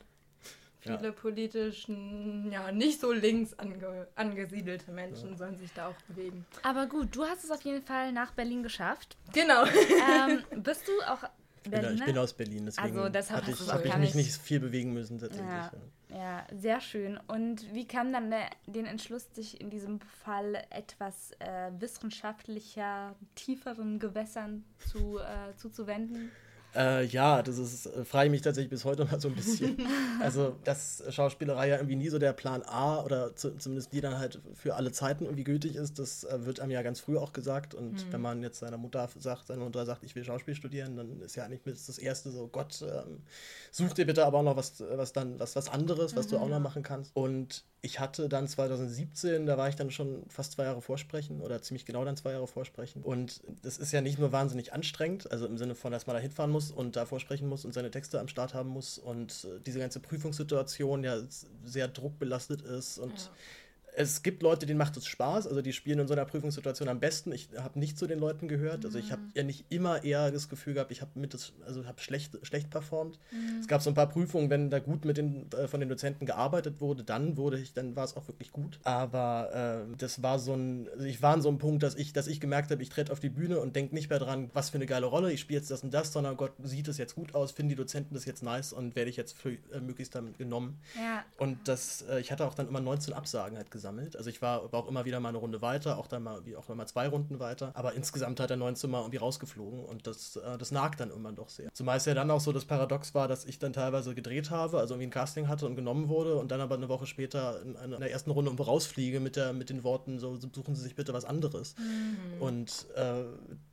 Ja. viele politischen, ja, nicht so links ange, angesiedelte Menschen sollen sich da auch bewegen. Aber gut, du hast es auf jeden Fall nach Berlin geschafft. Genau. ähm, bist du auch Ich bin, Berliner? ich bin aus Berlin, deswegen Also deshalb hatte ich, habe ich mich nicht- viel bewegen müssen tatsächlich. Ja. Ja. Ja, sehr schön. Und wie kam dann der, den Entschluss, dich in diesem Fall etwas äh, wissenschaftlicher, tieferen Gewässern zu, äh, zuzuwenden? Äh, ja, das ist, äh, frage ich mich tatsächlich bis heute mal so ein bisschen. also, dass Schauspielerei ja irgendwie nie so der Plan A oder zu, zumindest die dann halt für alle Zeiten irgendwie gültig ist, das äh, wird einem ja ganz früh auch gesagt. Und wenn man jetzt seiner Mutter sagt, seine Mutter sagt, ich will Schauspiel studieren, dann ist ja eigentlich das erste so, Gott, ähm, such dir bitte aber auch noch was, was dann, was, was anderes, was du auch noch machen kannst. Und ich hatte dann 2017, da war ich dann schon fast zwei Jahre vorsprechen oder ziemlich genau dann zwei Jahre vorsprechen. Und das ist ja nicht nur wahnsinnig anstrengend, also im Sinne von, dass man da hinfahren muss und da vorsprechen muss und seine Texte am Start haben muss und äh, diese ganze Prüfungssituation ja sehr druckbelastet ist und Ja. Es gibt Leute, denen macht es Spaß, also die spielen in so einer Prüfungssituation am besten. Ich habe nicht zu den Leuten gehört, also ich habe ja nicht immer eher das Gefühl gehabt, ich habe mit das, also habe schlecht, schlecht performt. Es gab so ein paar Prüfungen, wenn da gut mit den äh, von den Dozenten gearbeitet wurde, dann wurde ich, dann war es auch wirklich gut. Aber äh, das war so ein, also ich war an so einem Punkt, dass ich, dass ich gemerkt habe, ich trete auf die Bühne und denke nicht mehr dran, was für eine geile Rolle, ich spiele jetzt das und das, sondern Gott sieht es jetzt gut aus, finden die Dozenten das jetzt nice und werde ich jetzt für, äh, möglichst dann genommen. Ja, Und das, äh, ich hatte auch dann immer 19 Absagen halt gesammelt. Also ich war, war auch immer wieder mal eine Runde weiter, auch dann mal, wie auch mal zwei Runden weiter. Aber insgesamt hat er 19 Mal irgendwie rausgeflogen und das, äh, das nagt dann irgendwann doch sehr. Zumal es ja dann auch so das Paradox war, dass ich dann teilweise gedreht habe, also irgendwie ein Casting hatte und genommen wurde und dann aber eine Woche später in, in der ersten Runde irgendwo rausfliege mit, der, mit den Worten so, suchen Sie sich bitte was anderes. Und äh,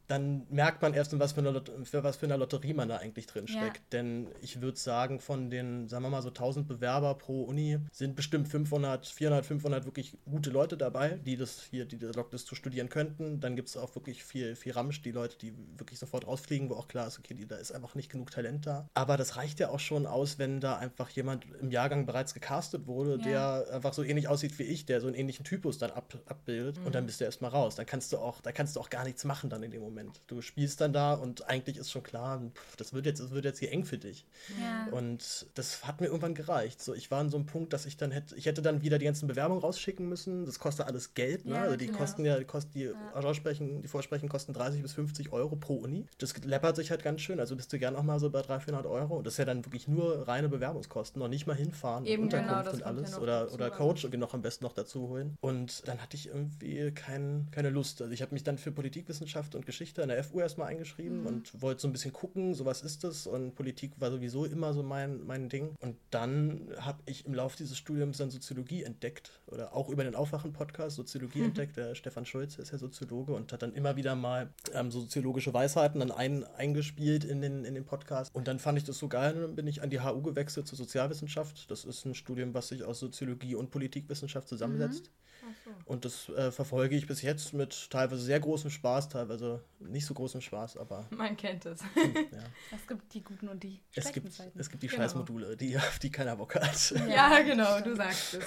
dann merkt man erst, in was für, eine Lot für was für eine Lotterie man da eigentlich drin Ja. steckt. Denn ich würde sagen, von den, sagen wir mal so 1000 Bewerber pro Uni sind bestimmt 500, 400, 500 wirklich gute Leute dabei, die das hier, die das das zu studieren könnten. Dann gibt es auch wirklich viel, viel Ramsch, die Leute, die wirklich sofort rausfliegen, wo auch klar ist, okay, die, da ist einfach nicht genug Talent da. Aber das reicht ja auch schon aus, wenn da einfach jemand im Jahrgang bereits gecastet wurde, Ja. der einfach so ähnlich aussieht wie ich, der so einen ähnlichen Typus dann ab, abbildet und dann bist du erstmal raus. Dann kannst du auch, da kannst du auch gar nichts machen dann in dem Moment. Du spielst dann da und eigentlich ist schon klar, pff, das wird jetzt, das wird jetzt hier eng für dich. ja. Und das hat mir irgendwann gereicht. So, ich war an so einem Punkt, dass ich dann hätte, ich hätte dann wieder die ganzen Bewerbungen rausschicken müssen. Das kostet alles Geld, ne? Ja, also die klar. kosten ja, die kosten die Aussprechen, die Vorsprechen kosten 30 bis 50 Euro pro Uni. Das läppert sich halt ganz schön. Also bist du gern auch mal so bei 300, 400 Euro. Und das ist ja dann wirklich nur reine Bewerbungskosten, noch nicht mal hinfahren, Eben, und genau, Unterkunft das und ja alles. noch oder oder. Coach irgendwie noch am besten noch dazu holen. Und dann hatte ich irgendwie kein, keine Lust. Also ich habe mich dann für Politikwissenschaft und Geschichte an der FU erstmal eingeschrieben und wollte so ein bisschen gucken, so was ist das. Und Politik war sowieso immer so mein, mein Ding. Und dann habe ich im Laufe dieses Studiums dann Soziologie entdeckt oder auch über den Aufwachen-Podcast Soziologie mhm. entdeckt. Der Stefan Schulz ist ja Soziologe und hat dann immer wieder mal ähm, soziologische Weisheiten dann ein, eingespielt in den, in den Podcast. Und dann fand ich das so geil und dann bin ich an die HU gewechselt zur Sozialwissenschaft. Das ist ein Studium, was sich aus Soziologie und Politikwissenschaft zusammensetzt. Mhm. So. Und das äh, verfolge ich bis jetzt mit teilweise sehr großem Spaß, teilweise nicht so großem Spaß, aber. Man kennt es. ja. Es gibt die guten und die es gibt, es gibt die genau. Scheißmodule, die, auf die keiner Bock hat. Ja, genau, du sagst es.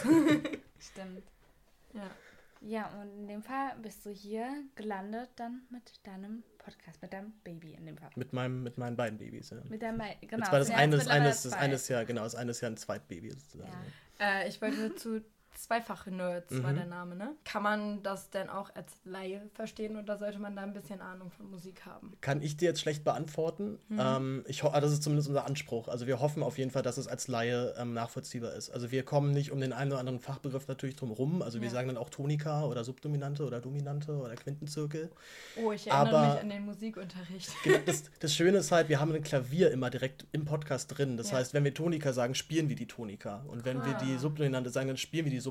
Stimmt. Ja. Ja, und in dem Fall bist du hier gelandet dann mit deinem Podcast, mit deinem Baby in dem Fall. Mit meinem, mit meinen beiden Babys, ja. Mit deinem, genau. Jetzt war das eine, das eine, das eine ist ja, genau, das eine ist ja ein Zweitbaby sozusagen. Ja. Äh, ich wollte zu Zweifache Nerds mhm. war der Name, ne? Kann man das denn auch als Laie verstehen oder sollte man da ein bisschen Ahnung von Musik haben? Kann ich dir jetzt schlecht beantworten. Mhm. Ähm, ich ah, das ist zumindest unser Anspruch. Also wir hoffen auf jeden Fall, dass es als Laie ähm, nachvollziehbar ist. Also wir kommen nicht um den einen oder anderen Fachbegriff natürlich drum rum. Also wir sagen dann auch Tonika oder Subdominante oder Dominante oder Quintenzirkel. Oh, ich erinnere Aber, mich an den Musikunterricht. Genau, das, das, Schöne ist halt, wir haben ein Klavier immer direkt im Podcast drin. Das ja. heißt, wenn wir Tonika sagen, spielen wir die Tonika. Und wenn ah. wir die Subdominante sagen, dann spielen wir die Subdominante.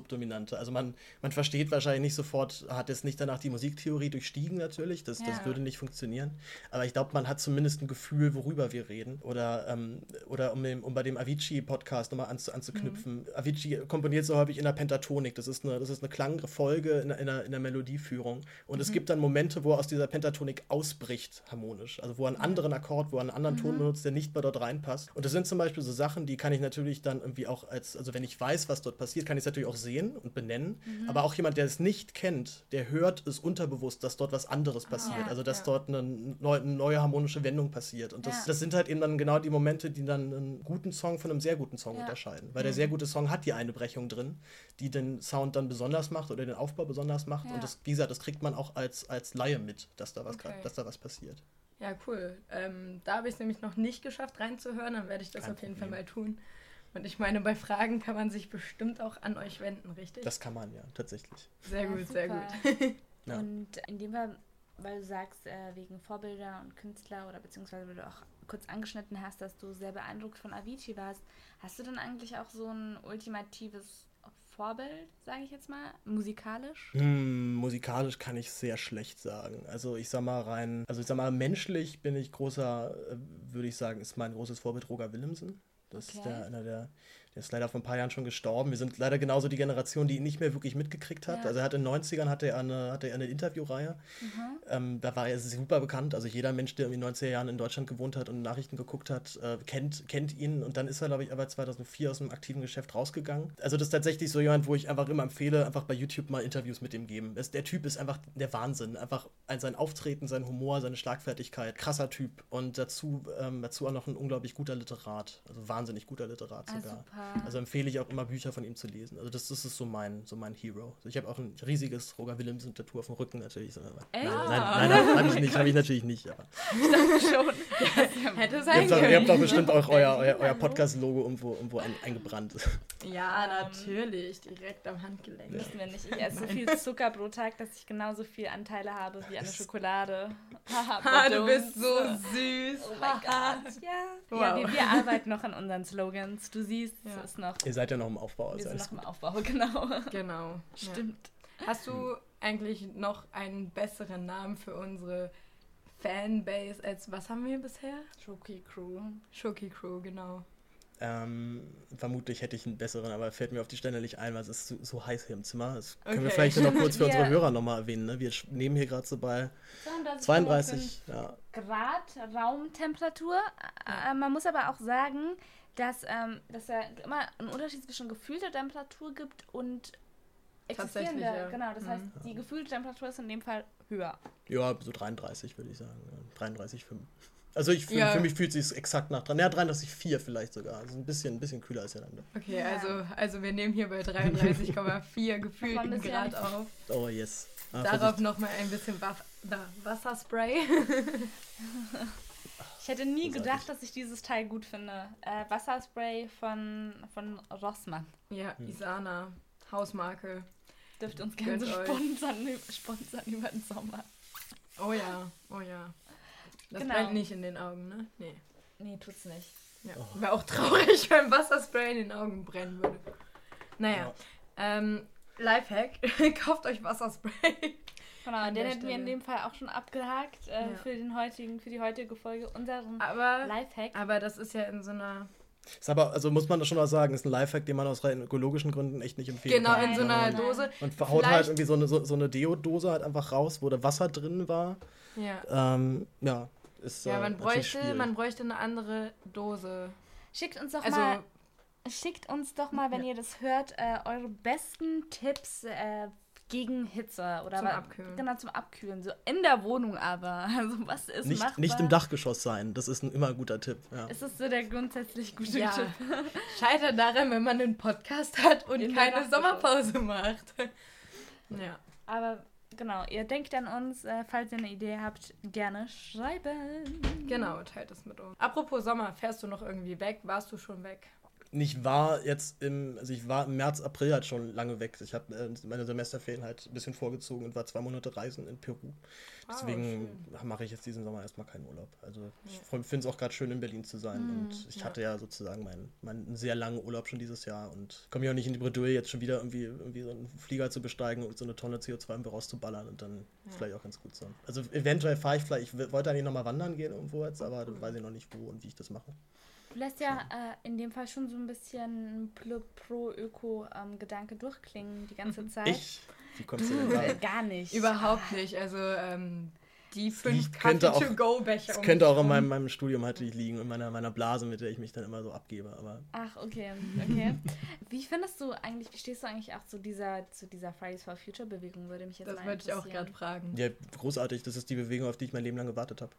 Also man, man versteht wahrscheinlich nicht sofort, hat jetzt nicht danach die Musiktheorie durchstiegen natürlich, das, ja. das würde nicht funktionieren. Aber ich glaube, man hat zumindest ein Gefühl, worüber wir reden. Oder, ähm, oder um, dem, um bei dem Avicii-Podcast nochmal anzu, anzuknüpfen. Mhm. Avicii komponiert so häufig in der Pentatonik. Das ist eine, das ist eine Klangfolge in, in, der, in der Melodieführung. Und mhm. es gibt dann Momente, wo er aus dieser Pentatonik ausbricht harmonisch. Also wo er einen anderen Akkord, wo er einen anderen mhm. Ton benutzt, der nicht mehr dort reinpasst. Und das sind zum Beispiel so Sachen, die kann ich natürlich dann irgendwie auch als, also wenn ich weiß, was dort passiert, kann ich es natürlich auch sehen und benennen. Mhm. Aber auch jemand, der es nicht kennt, der hört es unterbewusst, dass dort was anderes ah, passiert. Ah, also dass ja. dort eine, eine, neue harmonische Wendung passiert. Und das, ja. das sind halt eben dann genau die Momente, die dann einen guten Song von einem sehr guten Song ja. unterscheiden. Weil mhm. der sehr gute Song hat die eine Brechung drin, die den Sound dann besonders macht oder den Aufbau besonders macht. Und das, wie gesagt, das kriegt man auch als, als Laie mit, dass da was, okay. grad, dass da was passiert. Ja, cool. Ähm, da habe ich es nämlich noch nicht geschafft reinzuhören, dann werde ich das Kein auf jeden Problem. Fall mal tun. Und ich meine, bei Fragen kann man sich bestimmt auch an euch wenden, richtig? Das kann man ja, tatsächlich. Sehr ja, gut, super. sehr gut. ja. Und in dem Fall, weil du sagst, äh, wegen Vorbilder und Künstler oder beziehungsweise weil du auch kurz angeschnitten hast, dass du sehr beeindruckt von Avicii warst, hast du dann eigentlich auch so ein ultimatives Vorbild, sage ich jetzt mal, musikalisch? Hm, musikalisch kann ich sehr schlecht sagen. Also ich sag mal rein, also ich sag mal menschlich bin ich großer, äh, würde ich sagen, ist mein großes Vorbild Roger Willemsen. Das okay. ist der, einer der der ist leider vor ein paar Jahren schon gestorben. Wir sind leider genauso die Generation, die ihn nicht mehr wirklich mitgekriegt hat. Ja. Also er hat in den 90ern hatte er eine, hatte er eine Interviewreihe. Mhm. Ähm, da war er super bekannt. Also jeder Mensch, der in den 90er Jahren in Deutschland gewohnt hat und Nachrichten geguckt hat, äh, kennt, kennt ihn. Und dann ist er, glaube ich, aber 2004 aus dem aktiven Geschäft rausgegangen. Also das ist tatsächlich so jemand, wo ich einfach immer empfehle, einfach bei YouTube mal Interviews mit ihm geben. Das, der Typ ist einfach der Wahnsinn. Einfach sein Auftreten, sein Humor, seine Schlagfertigkeit. Krasser Typ. Und dazu, ähm, dazu auch noch ein unglaublich guter Literat. Also wahnsinnig guter Literat ah, sogar. Ah, also empfehle ich auch immer Bücher von ihm zu lesen. Also das, das ist so mein, so mein Hero. Also ich habe auch ein riesiges Roger Willemsen Tattoo auf dem Rücken natürlich. Nein, nein, nein, nein habe ich nicht, habe ich natürlich nicht. Aber. Ich dachte schon. Ja, hätte sein ihr, habt doch, ihr habt doch bestimmt auch euer, euer, euer Podcast-Logo irgendwo, irgendwo ein, eingebrannt. Ja, natürlich. Direkt am Handgelenk. Wissen wir nicht. Ich esse so viel Zucker pro Tag, dass ich genauso viel Anteile habe wie eine Schokolade. ha, du bist so süß. Oh mein Gott. Ja, wow. ja wir, wir, arbeiten noch an unseren Slogans. Du siehst, ja. ist noch Ihr seid ja noch im Aufbau. Wir sind noch im Aufbau, genau. Genau. Stimmt. Ja. Hast du eigentlich noch einen besseren Namen für unsere Fanbase als, was haben wir bisher? Shoki Crew. Shoki Crew, genau. Ähm, vermutlich hätte ich einen besseren, aber fällt mir auf die Stelle nicht ein, weil es ist so, so heiß hier im Zimmer. Das können okay. wir vielleicht noch kurz für unsere Hörer nochmal erwähnen. Ne? Wir nehmen hier gerade so bei 32 ja. Grad Raumtemperatur. Ja. Äh, man muss aber auch sagen, dass, ähm, dass er immer einen Unterschied zwischen gefühlter Temperatur gibt und existierende. Ja. Genau, das mhm. heißt, die gefühlte Temperatur ist in dem Fall höher. Ja, so 33 würde ich sagen. 33,5. Also ich, für, ja. für mich fühlt es sich exakt nach dran. Ja, 33,4 vielleicht sogar. Also ein bisschen, ein bisschen kühler als der andere. Okay, ja. also, also wir nehmen hier bei 33,4 gefühlten Grad auf. Oh yes. Ah, Darauf nochmal ein bisschen Wasserspray. Ich hätte nie Großartig. gedacht, dass ich dieses Teil gut finde. Äh, Wasserspray von, von Rossmann. Ja, hm. Isana. Hausmarke. Dürft uns gerne sponsern, sponsern über den Sommer. Oh ja, oh ja. Das genau. brennt nicht in den Augen, ne? Nee. Nee, tut's nicht. Ja. Oh. Wäre auch traurig, wenn Wasserspray in den Augen brennen würde. Naja. Ja. Ähm, Lifehack, kauft euch Wasserspray. Genau, An den der hätten wir in dem Fall auch schon abgehakt äh, Ja. für, den heutigen, für die heutige Folge. Unseren Aber, Lifehack. aber das ist ja in so einer. Ist aber, also muss man das schon mal sagen, ist ein Lifehack, den man aus rein ökologischen Gründen echt nicht empfehlen Genau, kann. in so einer. Dose. Und haut Vielleicht- halt irgendwie so eine, so, so eine Deo-Dose halt einfach raus, wo da Wasser drin war. Ja. Ähm, ja, ist Ja, äh, man natürlich bräuchte, man bräuchte eine andere Dose. Schickt uns doch Also, mal, schickt uns doch mal, wenn ihr das hört, äh, eure besten Tipps äh, gegen Hitze oder Zum Abkühlen. Genau zum Abkühlen, so in der Wohnung aber. Also was ist nicht, machbar? nicht im Dachgeschoss sein, das ist ein immer guter Tipp. Ja. Ist das so der grundsätzlich gute Ja. Tipp? scheitert daran, wenn man einen Podcast hat und In keine Sommerpause macht. Ja. Aber genau, ihr denkt an uns, äh, falls ihr eine Idee habt, gerne schreiben. Genau, teilt es mit uns. Apropos Sommer, fährst du noch irgendwie weg? Warst du schon weg? Ich war jetzt im, also ich war im März, April halt schon lange weg. Ich habe äh, meine Semesterferien halt ein bisschen vorgezogen und war zwei Monate reisen in Peru. Ah, Deswegen mache ich jetzt diesen Sommer erstmal keinen Urlaub. Also ich finde es auch gerade schön in Berlin zu sein. Mhm, und ich ja. hatte ja sozusagen meinen meinen sehr langen Urlaub schon dieses Jahr und komme ja auch nicht in die Bredouille, jetzt schon wieder irgendwie, irgendwie so einen Flieger zu besteigen und so eine Tonne CO2 im rauszuballern und dann ist vielleicht auch ganz gut so. Also eventuell fahre ich vielleicht, ich wollte eigentlich nochmal wandern gehen irgendwo jetzt, aber da weiß ich noch nicht wo und wie ich das mache. Du lässt ja äh, in dem Fall schon so ein bisschen Pro-Öko-Gedanke durchklingen die ganze Zeit. Ich? Wie kommst du denn Du, da? äh, gar nicht. Überhaupt nicht. Also, ähm, die fünf Kaffee-to-go-Becher. Das könnte auch in meinem, meinem Studium halt liegen, in meiner, meiner Blase, mit der ich mich dann immer so abgebe. Aber Ach, okay, okay. Wie findest du eigentlich, wie stehst du eigentlich auch zu dieser, zu dieser Fridays for Future Bewegung, würde mich jetzt Das wollte ich auch gerade fragen. ja, großartig, das ist die Bewegung, auf die ich mein Leben lang gewartet habe.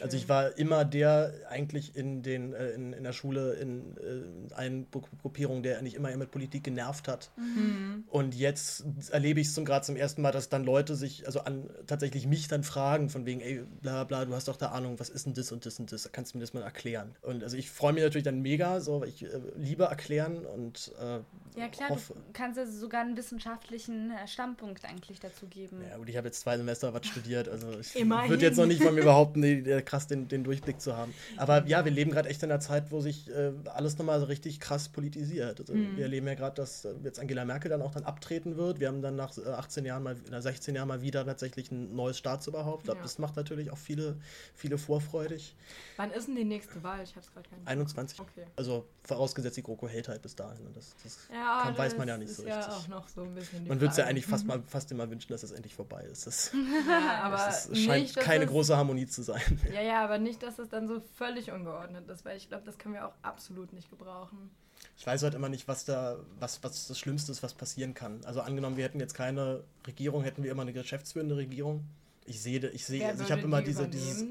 Also ich war immer der eigentlich in den äh, in, in der Schule in äh, einen Gru- Gruppierung, der eigentlich immer mit Politik genervt hat. Mhm. Und jetzt erlebe ich es zum gerade zum ersten Mal, dass dann Leute sich, also an tatsächlich mich dann fragen, von wegen, ey, bla bla, du hast doch da Ahnung, was ist denn das und das und das? Kannst du mir das mal erklären? Und also ich freue mich natürlich dann mega, so ich äh, liebe erklären und äh, Ja klar, hoffe, du kannst ja sogar einen wissenschaftlichen äh, Standpunkt eigentlich dazu geben. Ja, gut, ich habe jetzt zwei Semester was studiert, also ich würde jetzt noch nicht von mir behaupten, die, die, krass den, den Durchblick zu haben. Aber ja, wir leben gerade echt in einer Zeit, wo sich äh, alles nochmal so richtig krass politisiert. Also, Mhm. Wir erleben ja gerade, dass äh, jetzt Angela Merkel dann auch dann abtreten wird. Wir haben dann nach äh, 18 Jahren mal, oder 16 Jahren mal wieder tatsächlich ein neues Staatsoberhaupt. Ja. das macht natürlich auch viele, viele vorfreudig. Wann ist denn die nächste Wahl? Ich hab's gerade gar nicht. 21. Okay. Also vorausgesetzt, die GroKo hält halt bis dahin. Und das, das Ja, kann, weiß man ja nicht ist so ja richtig. auch noch so ein bisschen Man würde es ja eigentlich fast, mal, fast immer wünschen, dass es endlich vorbei ist. Das, Ja, aber das ist, scheint nicht, keine es- große Harmonie zu sein. Ja, ja, aber nicht, dass es dann so völlig ungeordnet ist, weil ich glaube, das können wir auch absolut nicht gebrauchen. Ich weiß halt immer nicht, was da, was, was das Schlimmste ist, was passieren kann. Also angenommen, wir hätten jetzt keine Regierung, hätten wir immer eine geschäftsführende Regierung. Ich sehe, ich sehe, also ich habe immer die diese, dieses?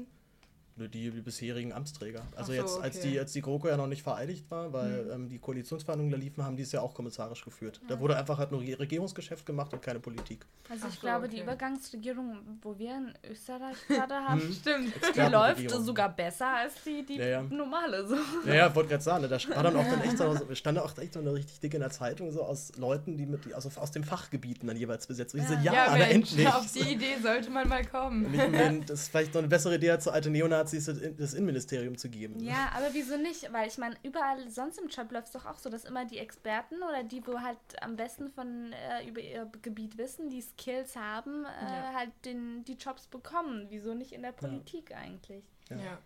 Nur die, die bisherigen Amtsträger. Also so, jetzt, als okay. die, als die GroKo ja noch nicht vereidigt war, weil Hm. ähm, die Koalitionsverhandlungen da liefen, haben die es ja auch kommissarisch geführt. Da wurde einfach halt nur Re- Regierungsgeschäft gemacht und keine Politik. Also Ach ich so, glaube, die okay. Übergangsregierung, wo wir in Österreich gerade haben, Hm. Stimmt. die läuft sogar besser als die, die Ja, ja. normale. So. Ja, ja, wollte gerade sagen, ne, da war dann auch dann echt so, stand da auch echt so eine richtig dicke in der Zeitung, so aus Leuten, die mit, die also aus den Fachgebieten dann jeweils besetzt. Und ich so, ja, Ja, Mensch, endlich. auf die Idee sollte man mal kommen. Und ich meine, das ist vielleicht noch eine bessere Idee, als so alte Neonazis das In- das Innenministerium zu geben. Ja, aber wieso nicht? Weil ich meine, überall sonst im Job läuft es doch auch so, dass immer die Experten oder die, wo halt am besten von äh, über ihr Gebiet wissen, die Skills haben, äh, Ja. halt den, die Jobs bekommen. Wieso nicht in der Politik eigentlich? Ja. Ja,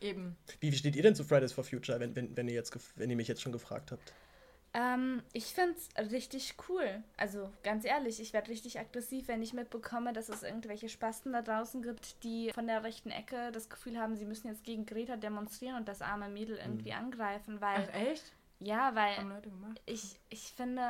eben. Wie, wie steht ihr denn zu Fridays for Future, wenn, wenn, wenn, ihr, jetzt, gef- wenn ihr mich jetzt schon gefragt habt? Ähm, ich find's richtig cool. Also ganz ehrlich, ich werde richtig aggressiv, wenn ich mitbekomme, dass es irgendwelche Spasten da draußen gibt, die von der rechten Ecke das Gefühl haben, sie müssen jetzt gegen Greta demonstrieren und das arme Mädel irgendwie angreifen, weil Ach, echt? ja, weil ich, ich finde,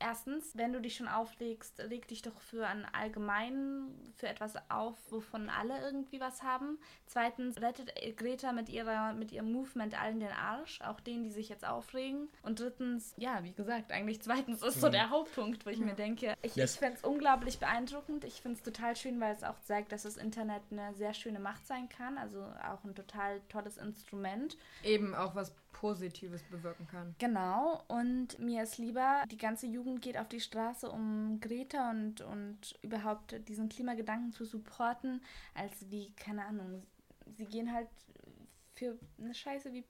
erstens, wenn du dich schon auflegst, leg dich doch für ein allgemein, für etwas auf, wovon alle irgendwie was haben. Zweitens, rettet Greta mit ihrer, mit ihrem Movement allen den Arsch, auch denen, die sich jetzt aufregen. Und drittens, ja, wie gesagt, eigentlich zweitens ist so Mhm. der Hauptpunkt, wo ich Ja. mir denke, ich, Yes. ich finde es unglaublich beeindruckend. Ich finde es total schön, weil es auch zeigt, dass das Internet eine sehr schöne Macht sein kann. Also auch ein total tolles Instrument. Eben auch was Positives bewirken kann. Genau, und mir ist lieber, die ganze Jugend geht auf die Straße, um Greta und, und überhaupt diesen Klimagedanken zu supporten, als wie, keine Ahnung, sie gehen halt für eine Scheiße wie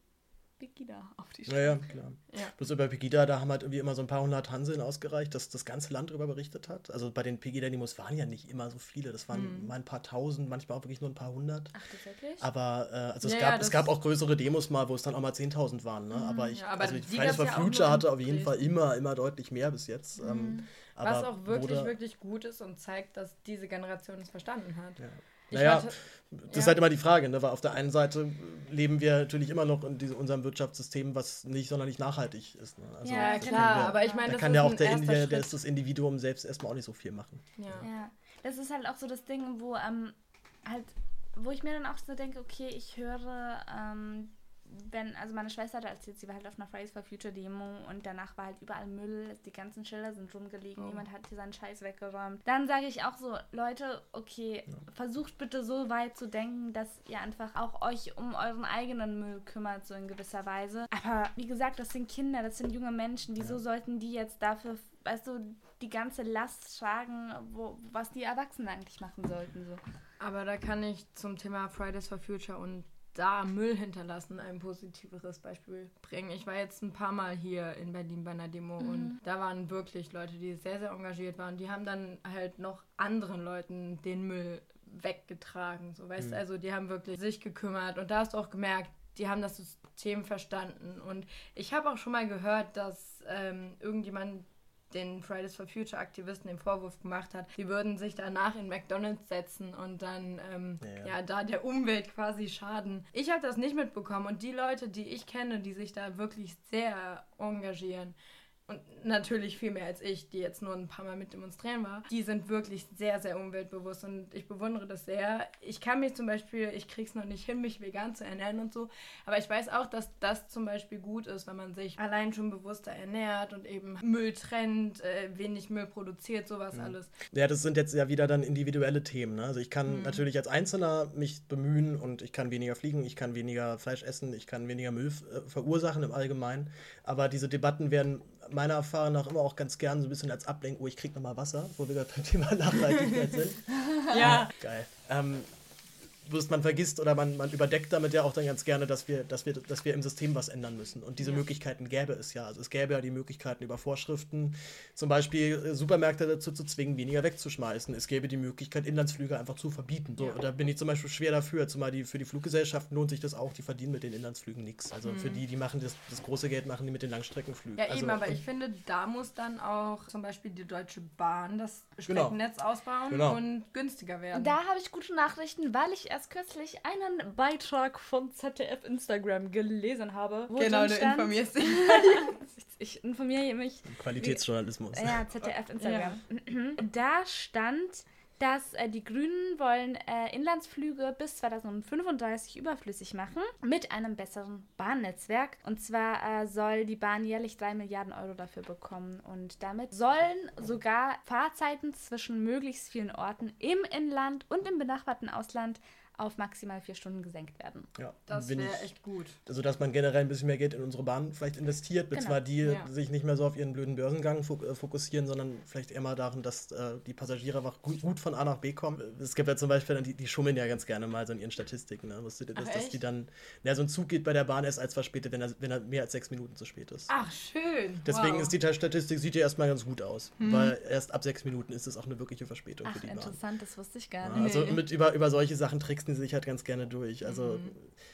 Pegida auf die Straße. Ja, ja, klar. Ja. Bloß über Pegida, da haben halt irgendwie immer so ein paar hundert Hanseln ausgereicht, dass das ganze Land darüber berichtet hat. Also bei den Pegida-Demos waren ja nicht immer so viele. Das waren mhm. mal ein paar tausend, manchmal auch wirklich nur ein paar hundert. Ach, das wirklich? Aber äh, also es, ja, gab, ja, es gab auch größere Demos mal, wo es dann auch mal 10.000 waren. Ne? Mhm. Aber ich, aber also Fridays for Future hatte auf jeden Fall immer, immer deutlich mehr bis jetzt. Mhm. Ähm, Was auch wirklich, wirklich gut ist und zeigt, dass diese Generation es verstanden hat. Ja. naja, das ja. ist halt immer die Frage, ne? weil auf der einen Seite leben wir natürlich immer noch in diesem, unserem Wirtschaftssystem, was nicht sonderlich nachhaltig ist. Ne? Also ja, klar, wir, aber ich meine, da kann ja auch der, der, der ist das Individuum selbst erstmal auch nicht so viel machen. Ja. ja. das ist halt auch so das Ding, wo ähm, halt, wo ich mir dann auch so denke, okay, ich höre ähm, wenn, also meine Schwester hat erzählt, sie war halt auf einer Fridays for Future Demo und danach war halt überall Müll, die ganzen Schilder sind rumgelegen, oh. jemand hat hier seinen Scheiß weggeräumt. Dann sage ich auch so, Leute, okay, ja. versucht bitte so weit zu denken, dass ihr einfach auch euch um euren eigenen Müll kümmert, so in gewisser Weise. Aber wie gesagt, das sind Kinder, das sind junge Menschen, wieso ja. sollten die jetzt dafür, weißt du, die ganze Last tragen, wo, was die Erwachsenen eigentlich machen sollten. So. Aber da kann ich zum Thema Fridays for Future und da Müll hinterlassen ein positiveres Beispiel bringen. Ich war jetzt ein paar Mal hier in Berlin bei einer Demo mhm. und da waren wirklich Leute, die sehr, sehr engagiert waren. Die haben dann halt noch anderen Leuten den Müll weggetragen. So, weißt mhm. also die haben wirklich sich gekümmert und da hast du auch gemerkt, die haben das System verstanden. Und ich habe auch schon mal gehört, dass ähm, irgendjemand den Fridays for Future Aktivisten den Vorwurf gemacht hat, sie würden sich danach in McDonalds setzen und dann ähm, ja, ja. ja, da der Umwelt quasi schaden. Ich habe das nicht mitbekommen und die Leute, die ich kenne, die sich da wirklich sehr engagieren, und natürlich viel mehr als ich, die jetzt nur ein paar Mal mit demonstrieren war, die sind wirklich sehr, sehr umweltbewusst und ich bewundere das sehr. Ich kann mich zum Beispiel, ich krieg's noch nicht hin, mich vegan zu ernähren und so, aber ich weiß auch, dass das zum Beispiel gut ist, wenn man sich allein schon bewusster ernährt und eben Müll trennt, äh, wenig Müll produziert, sowas mhm. alles. Ja, das sind jetzt ja wieder dann individuelle Themen. Ne? Also ich kann mhm. natürlich als Einzelner mich bemühen und ich kann weniger fliegen, ich kann weniger Fleisch essen, ich kann weniger Müll äh, verursachen im Allgemeinen, aber diese Debatten werden meiner Erfahrung nach immer auch ganz gern so ein bisschen als Ablenkung, oh, ich krieg nochmal Wasser, wo wir gerade beim Thema Nachhaltigkeit sind. ja. Geil. Ähm, bloß man vergisst oder man, man überdeckt damit ja auch dann ganz gerne, dass wir, dass, wir, dass wir im System was ändern müssen. Und diese ja. Möglichkeiten gäbe es ja. Also es gäbe ja die Möglichkeiten über Vorschriften, zum Beispiel äh, Supermärkte dazu zu zwingen, weniger wegzuschmeißen. Es gäbe die Möglichkeit, Inlandsflüge einfach zu verbieten. So, ja. Da bin ich zum Beispiel schwer dafür, zumal die, für die Fluggesellschaften lohnt sich das auch, die verdienen mit den Inlandsflügen nichts. Also mhm. für die, die machen das, das große Geld, machen die mit den Langstreckenflügen. Ja, also, eben, aber ich finde, da muss dann auch zum Beispiel die Deutsche Bahn das genau. Streckennetz genau. ausbauen genau. und günstiger werden. Da habe ich gute Nachrichten, weil ich erst kürzlich ein einen Beitrag von ZDF Instagram gelesen habe. genau, du stand, informierst dich. ich informiere mich. Qualitätsjournalismus. Ja, ZDF Instagram. Ja. Da stand, dass äh, die Grünen wollen äh, Inlandsflüge bis 2035 überflüssig machen mit einem besseren Bahnnetzwerk. Und zwar äh, soll die Bahn jährlich 3 Milliarden Euro dafür bekommen. Und damit sollen sogar Fahrzeiten zwischen möglichst vielen Orten im Inland und im benachbarten Ausland auf maximal vier Stunden gesenkt werden. Ja, das wäre echt gut. Also, dass man generell ein bisschen mehr Geld in unsere Bahn vielleicht investiert, genau. zwar die ja. sich nicht mehr so auf ihren blöden Börsengang äh, fokussieren, sondern vielleicht eher mal darin, dass äh, die Passagiere einfach gut, gut, von A nach B kommen. Es gibt ja zum Beispiel, die, die schummeln ja ganz gerne mal so in ihren Statistiken. Ne? Wusstet ihr das, Ach, dass die dann, ja, so ein Zug geht bei der Bahn erst als verspätet, wenn er, wenn er mehr als sechs Minuten zu spät ist. Ach, schön. Deswegen wow. ist die Statistik, sieht ja erstmal ganz gut aus, mhm. weil erst ab sechs Minuten ist es auch eine wirkliche Verspätung Ach, für die Bahn. interessant, das wusste ich gar nicht. Ja, also mit, über, über solche Sachen tricksen sie sich halt ganz gerne durch. Also mhm.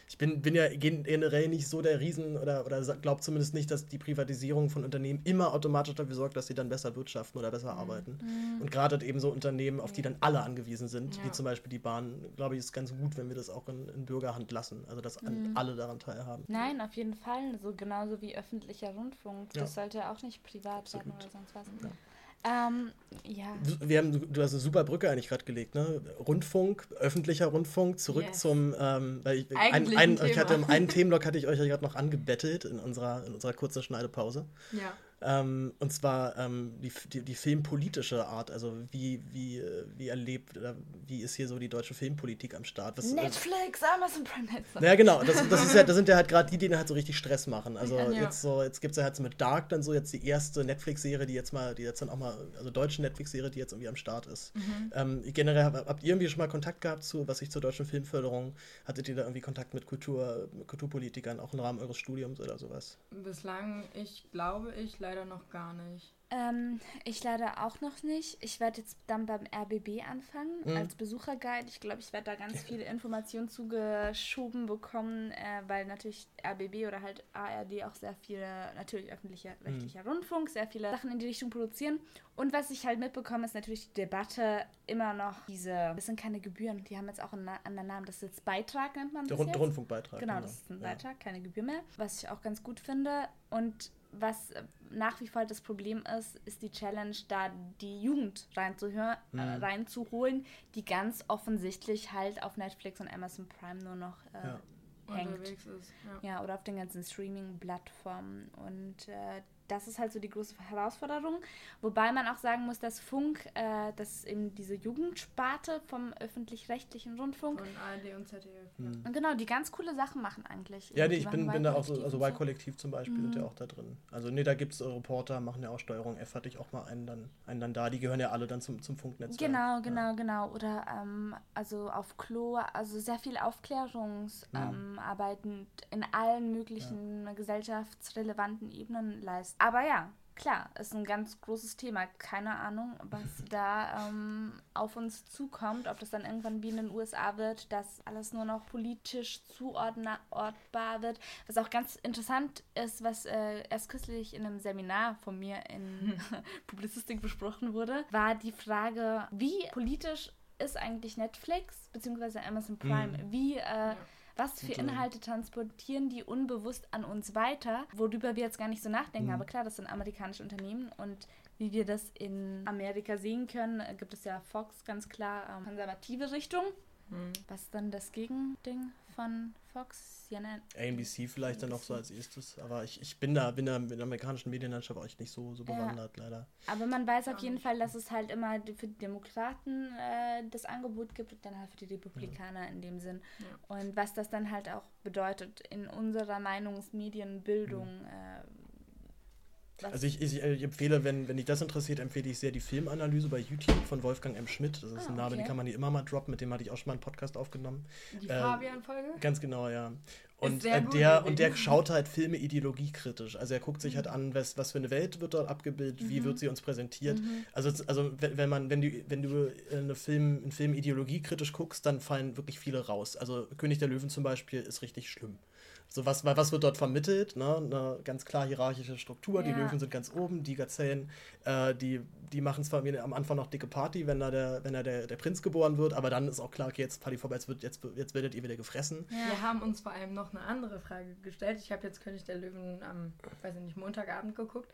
ich bin, bin ja generell nicht so der Riesen oder, oder glaube zumindest nicht, dass die Privatisierung von Unternehmen immer automatisch dafür sorgt, dass sie dann besser wirtschaften oder besser mhm. arbeiten. Mhm. Und gerade eben so Unternehmen, auf die dann alle angewiesen sind, ja. wie zum Beispiel die Bahn, glaube ich, ist ganz gut, wenn wir das auch in, in Bürgerhand lassen. Also dass mhm. alle daran teilhaben. Nein, auf jeden Fall. So genauso wie öffentlicher Rundfunk. Das ja. sollte auch nicht privat Absolut. sein oder sonst was. Ja. Ähm, ja. Wir haben, du hast eine super Brücke eigentlich gerade gelegt, ne? Rundfunk, öffentlicher Rundfunk, zurück yes. zum, ähm, weil ich, ein, ein, ich hatte einen Themenblock hatte ich euch ja gerade noch angebettelt in unserer, in unserer kurzen Schneidepause. Ja. Ähm, und zwar ähm, die, die, die, filmpolitische Art, also wie, wie, wie erlebt, oder wie ist hier so die deutsche Filmpolitik am Start? Was, Netflix, äh, Amazon Prime Netflix. Ja, genau, das, das, ist ja, das sind ja halt gerade die, die halt so richtig Stress machen. Also ja. jetzt so, jetzt gibt es ja halt so mit Dark dann so jetzt die erste Netflix-Serie, die jetzt mal, die jetzt dann auch mal, also deutsche Netflix-Serie, die jetzt irgendwie am Start ist. Mhm. Ähm, generell habt ihr irgendwie schon mal Kontakt gehabt zu, was ich zur deutschen Filmförderung, hattet ihr da irgendwie Kontakt mit Kultur, Kulturpolitikern, auch im Rahmen eures Studiums oder sowas? Bislang, ich glaube ich, leider noch gar nicht. Ähm, ich leider auch noch nicht. Ich werde jetzt dann beim RBB anfangen mhm. als Besucherguide. Ich glaube, ich werde da ganz viele Informationen zugeschoben bekommen, äh, weil natürlich RBB oder halt ARD auch sehr viele, natürlich öffentlicher mhm. rechtlicher mhm. Rundfunk, sehr viele Sachen in die Richtung produzieren. Und was ich halt mitbekomme, ist natürlich die Debatte immer noch diese, das sind keine Gebühren, die haben jetzt auch einen anderen Namen, das ist jetzt Beitrag, nennt man das Der jetzt. Rundfunkbeitrag. Genau, genau, das ist ein Beitrag, ja. keine Gebühr mehr, was ich auch ganz gut finde. Und was nach wie vor das Problem ist, ist die Challenge, da die Jugend reinzuhören, äh, mhm. äh, reinzuholen, die ganz offensichtlich halt auf Netflix und Amazon Prime nur noch äh, ja. hängt. Ist, ja. ja. oder auf den ganzen Streaming-Plattformen. Und äh, das ist halt so die große Herausforderung. Wobei man auch sagen muss, dass Funk, äh, dass eben diese Jugendsparte vom öffentlich-rechtlichen Rundfunk. Von ARD und ZDF. Mhm. Und genau, die ganz coole Sachen machen eigentlich. Ja, nee, ich bin, bin da auch so, also bei Kollektiv zum Beispiel mhm. sind ja mhm. auch da drin. Also nee, da gibt es Reporter, machen ja auch Steuerung F, hatte ich auch mal einen dann, einen dann da. Die gehören ja alle dann zum, zum Funknetz. Genau, genau, ja. genau. Oder ähm, also auf Klo, also sehr viel Aufklärungsarbeiten mhm. ähm, in allen möglichen ja. gesellschaftsrelevanten Ebenen leisten. Aber ja, klar, ist ein ganz großes Thema. Keine Ahnung, was da ähm, auf uns zukommt, ob das dann irgendwann wie in den USA wird, dass alles nur noch politisch zuordnbar wird. Was auch ganz interessant ist, was äh, erst kürzlich in einem Seminar von mir in Publizistik besprochen wurde, war die Frage, wie politisch ist eigentlich Netflix bzw. Amazon Prime? Mhm. Wie äh, ja was für Inhalte transportieren die unbewusst an uns weiter, worüber wir jetzt gar nicht so nachdenken. Mhm. Aber klar, das sind amerikanische Unternehmen und wie wir das in Amerika sehen können, gibt es ja Fox ganz klar ähm, konservative Richtung. Mhm. Was ist dann das Gegending von Fox? CNN? ABC vielleicht dann noch so als erstes. Aber ich, ich bin da, bin da mit der amerikanischen Medienlandschaft auch nicht so, so bewandert, ja. leider. Aber man weiß auf jeden Fall, dass es halt immer für die Demokraten äh, das Angebot gibt und dann halt für die Republikaner ja. in dem Sinn. Ja. Und was das dann halt auch bedeutet in unserer Meinungsmedienbildung. Mhm. Äh, also ich, ich, ich, empfehle, wenn, wenn dich das interessiert, empfehle ich sehr die Filmanalyse bei YouTube von Wolfgang M. Schmidt. Das ist ah, ein Name, okay. den kann man hier immer mal droppen, mit dem hatte ich auch schon mal einen Podcast aufgenommen. Die äh, Fabian-Folge? Ganz genau, ja. Und, äh, der, und der schaut halt Filme ideologiekritisch. Also er guckt sich halt an, was, was für eine Welt wird dort abgebildet, mhm. wie wird sie uns präsentiert. Mhm. Also, also wenn man, wenn du, wenn du eine Film, einen Film ideologiekritisch guckst, dann fallen wirklich viele raus. Also König der Löwen zum Beispiel ist richtig schlimm. So was, was wird dort vermittelt? Ne? Eine ganz klar hierarchische Struktur. Ja. Die Löwen sind ganz oben, die Gazellen, äh, die, die machen zwar am Anfang noch dicke Party, wenn da der, wenn da der, der Prinz geboren wird, aber dann ist auch klar, okay, jetzt Party vorbei, jetzt, wird, jetzt, jetzt werdet ihr wieder gefressen. Ja. Wir haben uns vor allem noch eine andere Frage gestellt. Ich habe jetzt König der Löwen am, weiß ich nicht, Montagabend geguckt.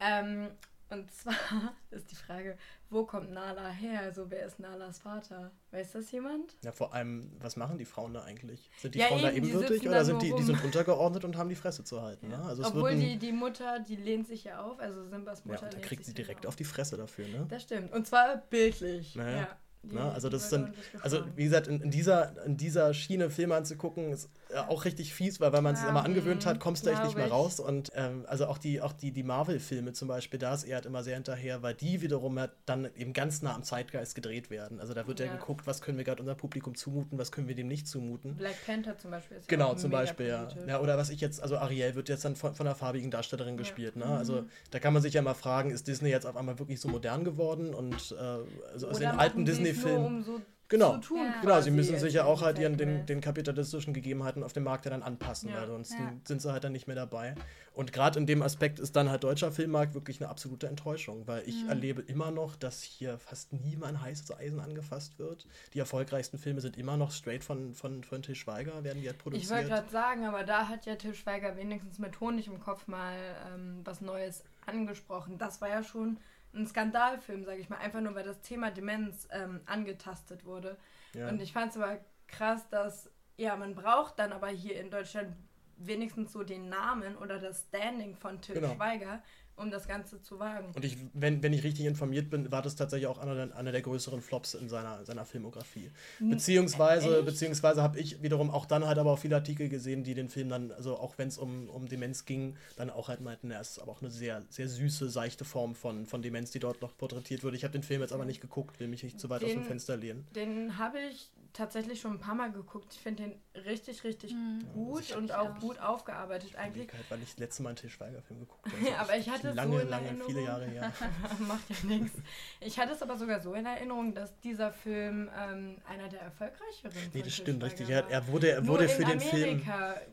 Ähm, und zwar ist die Frage, wo kommt Nala her? Also wer ist Nalas Vater? Weiß das jemand? Ja, vor allem, was machen die Frauen da eigentlich? Sind die ja, Frauen eben, da ebenbürtig oder sind die, die sind untergeordnet und haben die Fresse zu halten? Ja. Ne? Also Obwohl die, die Mutter, die lehnt sich ja auf, also Simbas Mutter. Ja, da kriegt sie direkt auf. auf die Fresse dafür, ne? Das stimmt. Und zwar bildlich. Naja. Ja. Ne? Also das dann, also wie gesagt, in, in, dieser, in dieser Schiene Filme anzugucken, ist auch richtig fies, weil wenn man es ja, immer angewöhnt hat, kommst du echt nicht mehr raus. Und ähm, also auch die, auch die, die Marvel-Filme zum Beispiel, da ist er halt immer sehr hinterher, weil die wiederum halt dann eben ganz nah am Zeitgeist gedreht werden. Also da wird ja, ja geguckt, was können wir gerade unserem Publikum zumuten, was können wir dem nicht zumuten. Black Panther zum Beispiel ist Genau, zum Beispiel, ja. ja. Oder was ich jetzt, also Ariel wird jetzt dann von, von einer farbigen Darstellerin gespielt. Ne? Also mhm. da kann man sich ja mal fragen, ist Disney jetzt auf einmal wirklich so modern geworden? Und äh, also aus den alten Disney-Filmen. Um so Genau, zu tun. Ja. Genau, sie müssen sich ja auch halt ihren, den, den kapitalistischen Gegebenheiten auf dem Markt ja dann anpassen, ja. weil sonst ja. sind sie halt dann nicht mehr dabei. Und gerade in dem Aspekt ist dann halt deutscher Filmmarkt wirklich eine absolute Enttäuschung, weil ich mhm. erlebe immer noch, dass hier fast niemand heißes Eisen angefasst wird. Die erfolgreichsten Filme sind immer noch straight von, von, von Til Schweiger, werden die halt produziert. Ich wollte gerade sagen, aber da hat ja Til Schweiger wenigstens mit Honig im Kopf mal ähm, was Neues angesprochen. Das war ja schon ein Skandalfilm, sage ich mal, einfach nur weil das Thema Demenz ähm, angetastet wurde. Ja. Und ich fand es aber krass, dass, ja, man braucht dann aber hier in Deutschland wenigstens so den Namen oder das Standing von Till genau. Schweiger, um das Ganze zu wagen. Und ich, wenn, wenn ich richtig informiert bin, war das tatsächlich auch einer der, einer der größeren Flops in seiner, seiner Filmografie. Beziehungsweise, beziehungsweise habe ich wiederum auch dann halt aber auch viele Artikel gesehen, die den Film dann, also auch wenn es um, um Demenz ging, dann auch halt meinten, er ist aber auch eine sehr, sehr süße, seichte Form von, von Demenz, die dort noch porträtiert wurde. Ich habe den Film jetzt aber nicht geguckt, will mich nicht zu weit den, aus dem Fenster lehnen. Den habe ich tatsächlich schon ein paar Mal geguckt. Ich finde den richtig, richtig mhm. gut und auch, gut aufgearbeitet eigentlich. Halt, weil ich das letzte Mal einen Til Schweiger-Film geguckt habe. aber ich hatte lange, so in lange, Erinnerung, viele Jahre her. Macht ja nichts. Ich hatte es aber sogar so in Erinnerung, dass dieser Film ähm, einer der erfolgreicheren Nee, das stimmt, richtig. Er, er, wurde, er wurde für den Film.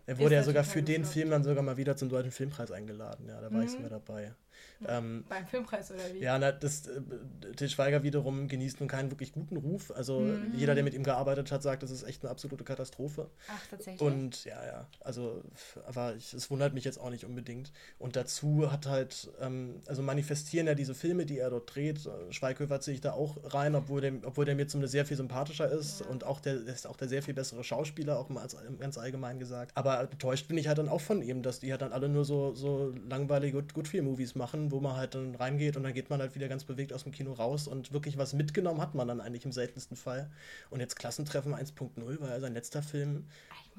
Er wurde ja sogar für den Film dann sogar mal wieder zum Deutschen Filmpreis eingeladen. Ja, da war mhm. ich sogar dabei. Ähm, Beim Filmpreis oder wie? Ja, na, das, äh, Til Schweiger wiederum genießt nun keinen wirklich guten Ruf. Also mhm. jeder, der mit ihm gearbeitet hat, sagt, das ist echt eine absolute Katastrophe. Ach, tatsächlich. Und ja, ja, also, aber ich, es wundert mich jetzt auch nicht unbedingt. Und dazu hat halt, ähm, also manifestieren ja diese Filme, die er dort dreht. Schweighöfer ziehe ich da auch rein, obwohl der, obwohl der mir zumindest sehr viel sympathischer ist ja. und auch der, der ist auch der sehr viel bessere Schauspieler, auch mal als, ganz allgemein gesagt. Aber enttäuscht bin ich halt dann auch von ihm, dass die halt dann alle nur so, so langweilige Good-Feel-Movies machen, wo man halt dann reingeht und dann geht man halt wieder ganz bewegt aus dem Kino raus und wirklich was mitgenommen hat man dann eigentlich im seltensten Fall. Und jetzt Klassentreffen 1.0 war ja sein letzter Film.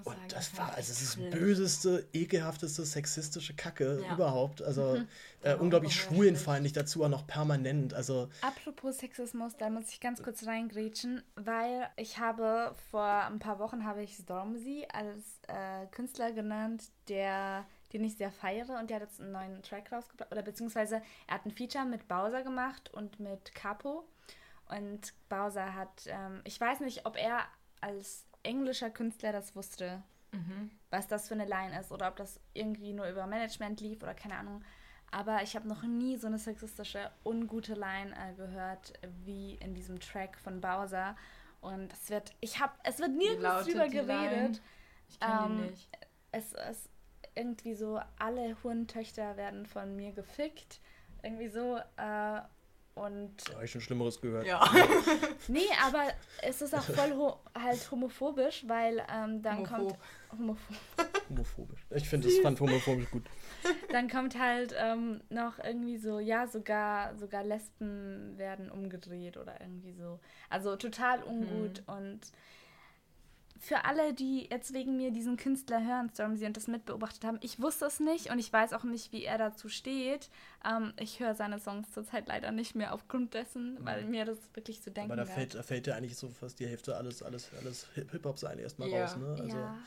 Und sagen, das war also das, das böseste, ekelhafteste, sexistische Kacke ja. überhaupt. Also mhm. äh, unglaublich schwulenfeindlich dazu auch noch permanent. Also Apropos Sexismus, da muss ich ganz kurz reingrätschen, weil ich habe vor ein paar Wochen habe ich Stormzy als äh, Künstler genannt, der den ich sehr feiere und der hat jetzt einen neuen Track rausgebracht, oder beziehungsweise er hat ein Feature mit Bowser gemacht und mit Capo und Bowser hat, ähm, ich weiß nicht, ob er als englischer Künstler das wusste, mhm. was das für eine Line ist oder ob das irgendwie nur über Management lief oder keine Ahnung. Aber ich habe noch nie so eine sexistische, ungute Line äh, gehört wie in diesem Track von Bowser. Und es wird, ich habe, es wird nirgends drüber geredet. Ich kenne ähm, nicht. Es, es, irgendwie so, alle Hurentöchter werden von mir gefickt. Irgendwie so. Äh, und. Da habe ich schon Schlimmeres gehört. Ja. nee, aber es ist auch voll ho halt homophobisch, weil ähm, dann Homophob. kommt. Homophob. homophobisch. Ich finde das fand homophobisch gut. Dann kommt halt ähm, noch irgendwie so, ja, sogar, sogar Lesben werden umgedreht oder irgendwie so. Also total ungut mhm. und für alle, die jetzt wegen mir diesen Künstler hören, Stormzy, und das mitbeobachtet haben, ich wusste es nicht und ich weiß auch nicht, wie er dazu steht. Ähm, ich höre seine Songs zurzeit leider nicht mehr aufgrund dessen, weil mir das wirklich zu denken Aber da fällt, da fällt ja eigentlich so fast die Hälfte alles, alles, alles Hip-Hop sein erstmal ja. raus, ne? Also, ja.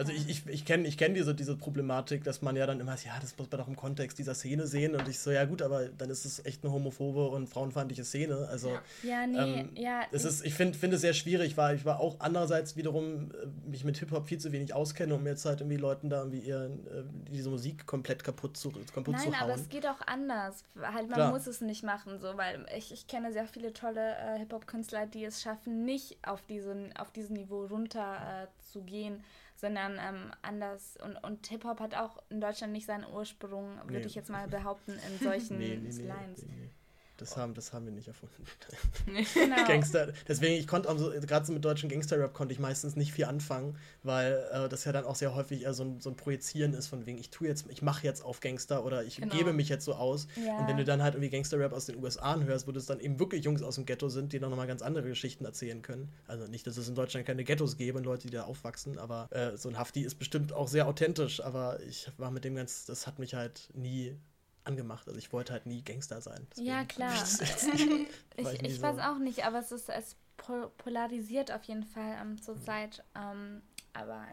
Also ich, ich, ich kenne ich kenn diese, diese Problematik, dass man ja dann immer, ja, das muss man doch im Kontext dieser Szene sehen. Und ich so, ja gut, aber dann ist es echt eine homophobe und frauenfeindliche Szene. Also ja, nee, ähm, ja. Es ist, ich finde find es sehr schwierig, weil ich war auch andererseits wiederum äh, mich mit Hip-Hop viel zu wenig auskenne, um jetzt halt irgendwie Leuten da irgendwie ihr, äh, diese Musik komplett kaputt zu, kaputt Nein, zu hauen. aber es geht auch anders. Halt, man Klar. muss es nicht machen, so, weil ich, ich kenne sehr viele tolle äh, Hip-Hop-Künstler, die es schaffen, nicht auf diesen, auf diesem Niveau runter äh, zu gehen sondern ähm, anders. Und, und Hip-Hop hat auch in Deutschland nicht seinen Ursprung, würde nee. ich jetzt mal behaupten, in solchen nee, nee, Lines. Das haben, das haben wir nicht erfunden. genau. Gangster. Deswegen, ich konnte so, gerade so mit deutschen Gangster-Rap konnte ich meistens nicht viel anfangen, weil äh, das ja dann auch sehr häufig eher so ein, so ein Projizieren ist, von wegen, ich tue jetzt, ich mache jetzt auf Gangster oder ich genau. gebe mich jetzt so aus. Ja. Und wenn du dann halt irgendwie Gangster-Rap aus den USA hörst, wo das dann eben wirklich Jungs aus dem Ghetto sind, die dann nochmal ganz andere Geschichten erzählen können. Also nicht, dass es in Deutschland keine Ghettos gäbe und Leute, die da aufwachsen, aber äh, so ein Hafti ist bestimmt auch sehr authentisch, aber ich war mit dem ganz, das hat mich halt nie angemacht. Also ich wollte halt nie Gangster sein. ja, klar. ich, ich, ich so. weiß auch nicht, aber es ist es polarisiert auf jeden Fall ähm, zurzeit. Ähm, aber